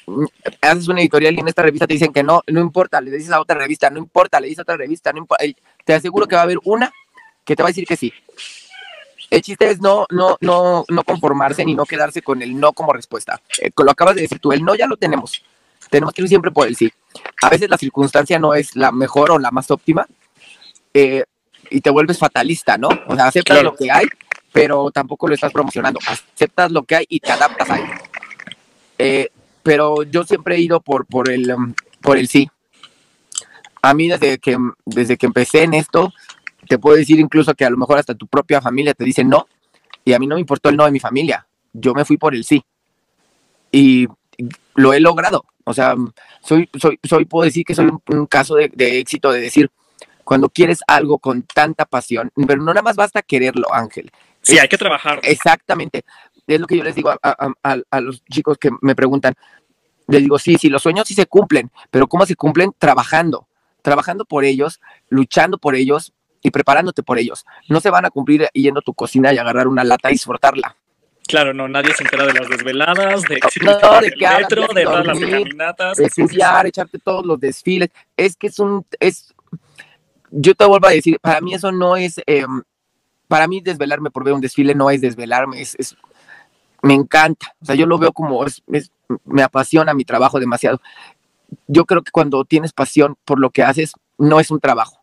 mm, haces una editorial y en esta revista te dicen que no, no importa, le dices a otra revista, no importa, le dices a otra revista, no importa. Te aseguro que va a haber una que te va a decir que sí. El chiste es no, no, no, no conformarse ni no quedarse con el no como respuesta. Eh, lo acabas de decir tú, el no ya lo tenemos. Tenemos que ir siempre por el sí. A veces la circunstancia no es la mejor o la más óptima eh, y te vuelves fatalista, ¿no? O sea, aceptas Claro. lo que hay, pero tampoco lo estás promocionando. Aceptas lo que hay y te adaptas a ello. Eh, pero yo siempre he ido por, por, el, um, por el sí. A mí desde que, desde que empecé en esto, te puedo decir incluso que a lo mejor hasta tu propia familia te dice no, y a mí no me importó el no de mi familia, yo me fui por el sí. Y lo he logrado. O sea, soy, soy, soy puedo decir que soy un, un caso de, de éxito de decir, cuando quieres algo con tanta pasión, pero no nada más basta quererlo, Ángel. Sí, hay que trabajar. Exactamente. Es lo que yo les digo a, a- a- a los chicos que me preguntan. Les digo, sí, sí, los sueños sí se cumplen, pero ¿cómo se cumplen? Trabajando, trabajando por ellos, luchando por ellos y preparándote por ellos. No se van a cumplir yendo a tu cocina y agarrar una lata y disfrutarla. Claro, no, nadie se entera de las desveladas, de No, no, de hablas, metro, de de todas las caminatas. Estudiar, echarte todos los desfiles. Es que es un, es, yo te vuelvo a decir, para mí eso no es, eh, para mí desvelarme por ver un desfile no es desvelarme, es, es me encanta. O sea, yo lo veo como, es, es- me apasiona mi trabajo demasiado. Yo creo que cuando tienes pasión por lo que haces, no es un trabajo.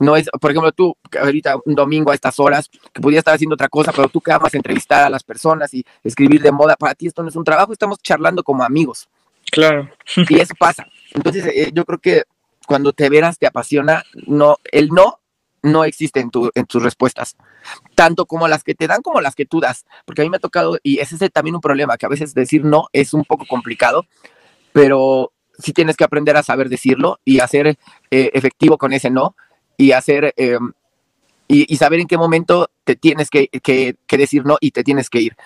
No es, por ejemplo, tú, ahorita un domingo a estas horas, que podías estar haciendo otra cosa, pero tú que amas entrevistar a las personas y escribir de moda, para ti esto no es un trabajo, estamos charlando como amigos Claro. y eso pasa. Entonces, eh, yo creo que cuando te veras, te apasiona, no, el no no existe en, tu, en tus respuestas, tanto como las que te dan como las que tú das, porque a mí me ha tocado, y ese es también un problema, que a veces decir no es un poco complicado, pero sí tienes que aprender a saber decirlo y a ser eh, efectivo con ese no, y hacer, eh, y, saber en qué momento te tienes que, que- decir no y te tienes que ir.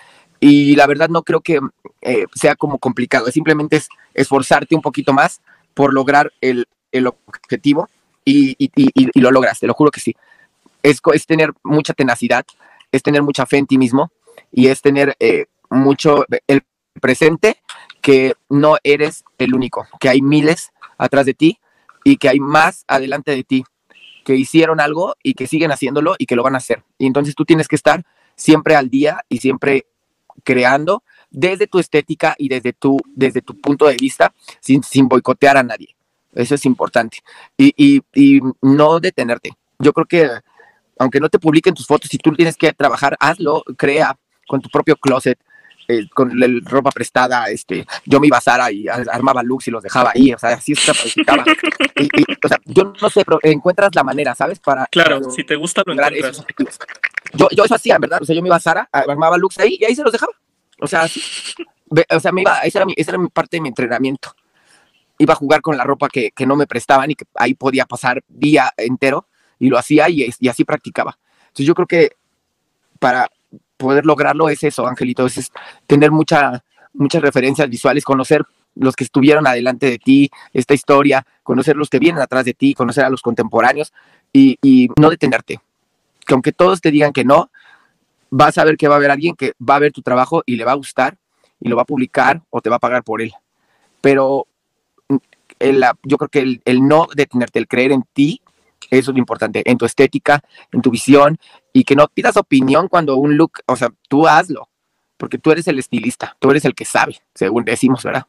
Y la verdad no creo que eh, sea como complicado, simplemente es esforzarte un poquito más por lograr el, el objetivo y, y- y- y- lo logras, te lo juro que sí. Es, es tener mucha tenacidad, es tener mucha fe en ti mismo y es tener eh, mucho el presente que no eres el único, que hay miles atrás de ti y que hay más adelante de ti que hicieron algo y que siguen haciéndolo y que lo van a hacer. Y entonces tú tienes que estar siempre al día y siempre creando desde tu estética y desde tu, desde tu punto de vista sin, sin boicotear a nadie. Eso es importante. Y, y, y no detenerte. Yo creo que aunque no te publiquen tus fotos, si tú tienes que trabajar, hazlo, crea con tu propio closet, eh, con la ropa prestada, este, yo me iba a Zara y ar- armaba looks y los dejaba ahí, o sea, así se practicaba. Y, y, o sea, yo no sé, pero encuentras la manera, ¿sabes? Para, Claro, para si te gusta lo esos encuentras. Yo, yo eso hacía, ¿verdad? O sea, yo me iba a Zara, armaba looks ahí y ahí se los dejaba. O sea, así. O sea, me iba, esa era, mi, esa era mi parte de mi entrenamiento. Iba a jugar con la ropa que, que no me prestaban y que ahí podía pasar día entero y lo hacía y, y así practicaba. Entonces yo creo que para poder lograrlo es eso, Angelito, es, tener mucha, muchas referencias visuales, conocer los que estuvieron adelante de ti, esta historia, conocer los que vienen atrás de ti, conocer a los contemporáneos y, y no detenerte. Que aunque todos te digan que no, vas a ver que va a haber alguien que va a ver tu trabajo y le va a gustar y lo va a publicar o te va a pagar por él. Pero el- yo creo que el, el no detenerte, el creer en ti, eso es lo importante, en tu estética, en tu visión y que no pidas opinión cuando un look, o sea, tú hazlo, porque tú eres el estilista, tú eres el que sabe, según decimos, ¿verdad?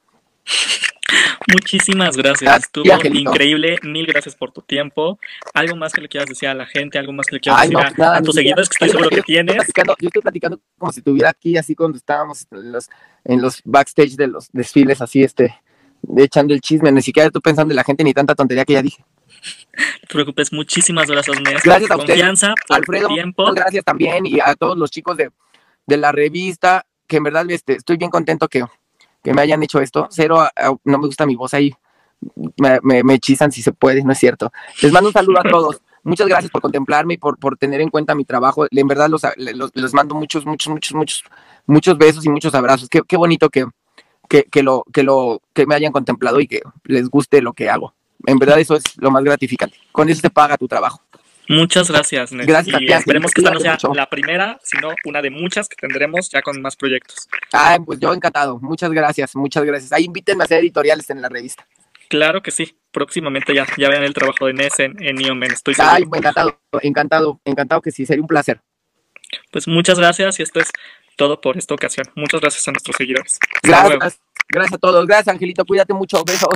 Muchísimas gracias. Estuvo increíble. Mil gracias por tu tiempo. ¿Algo más que le quieras decir a la gente? ¿Algo más que le quieras Ay, decir no, a, tus seguidores que estoy seguro que tienes? platicando- yo estoy platicando como si estuviera aquí, así cuando estábamos en los, en los backstage de los desfiles, así, este, echando el chisme. Ni siquiera estoy pensando en la gente ni tanta tontería que ya dije. No te preocupes. Muchísimas gracias, Nes. Gracias a tu ustedes. confianza, por Alfredo, tu tiempo. gracias también y a todos los chicos de, de la revista, que en verdad este, estoy bien contento que, que me hayan hecho esto. Cero, a- a- no me gusta mi voz ahí, me, me, me hechizan si se puede, no es cierto. Les mando un saludo a todos. Muchas gracias por contemplarme y por, por tener en cuenta mi trabajo. En verdad los, los- les mando muchos, muchos, muchos, muchos, muchos besos y muchos abrazos. Qué, qué bonito que, que, que lo, que, lo, que me hayan contemplado y que les guste lo que hago. En verdad eso es lo más gratificante. Con eso se paga tu trabajo. Muchas gracias, Nes. Gracias y ti, esperemos que esta no sea mucho. la primera, sino una de muchas que tendremos ya con más proyectos. Ay, pues yo encantado. Muchas gracias, muchas gracias. Ahí invítenme a hacer editoriales en la revista. Claro que sí. Próximamente ya, ya vean el trabajo de Nes en, en Neomen, estoy seguro. Ay, encantado, encantado, encantado que sí, sería un placer. Pues muchas gracias y esto es todo por esta ocasión. Muchas gracias a nuestros seguidores. Hasta luego. Gracias, gracias a todos. Gracias, Angelito. Cuídate mucho. Besos.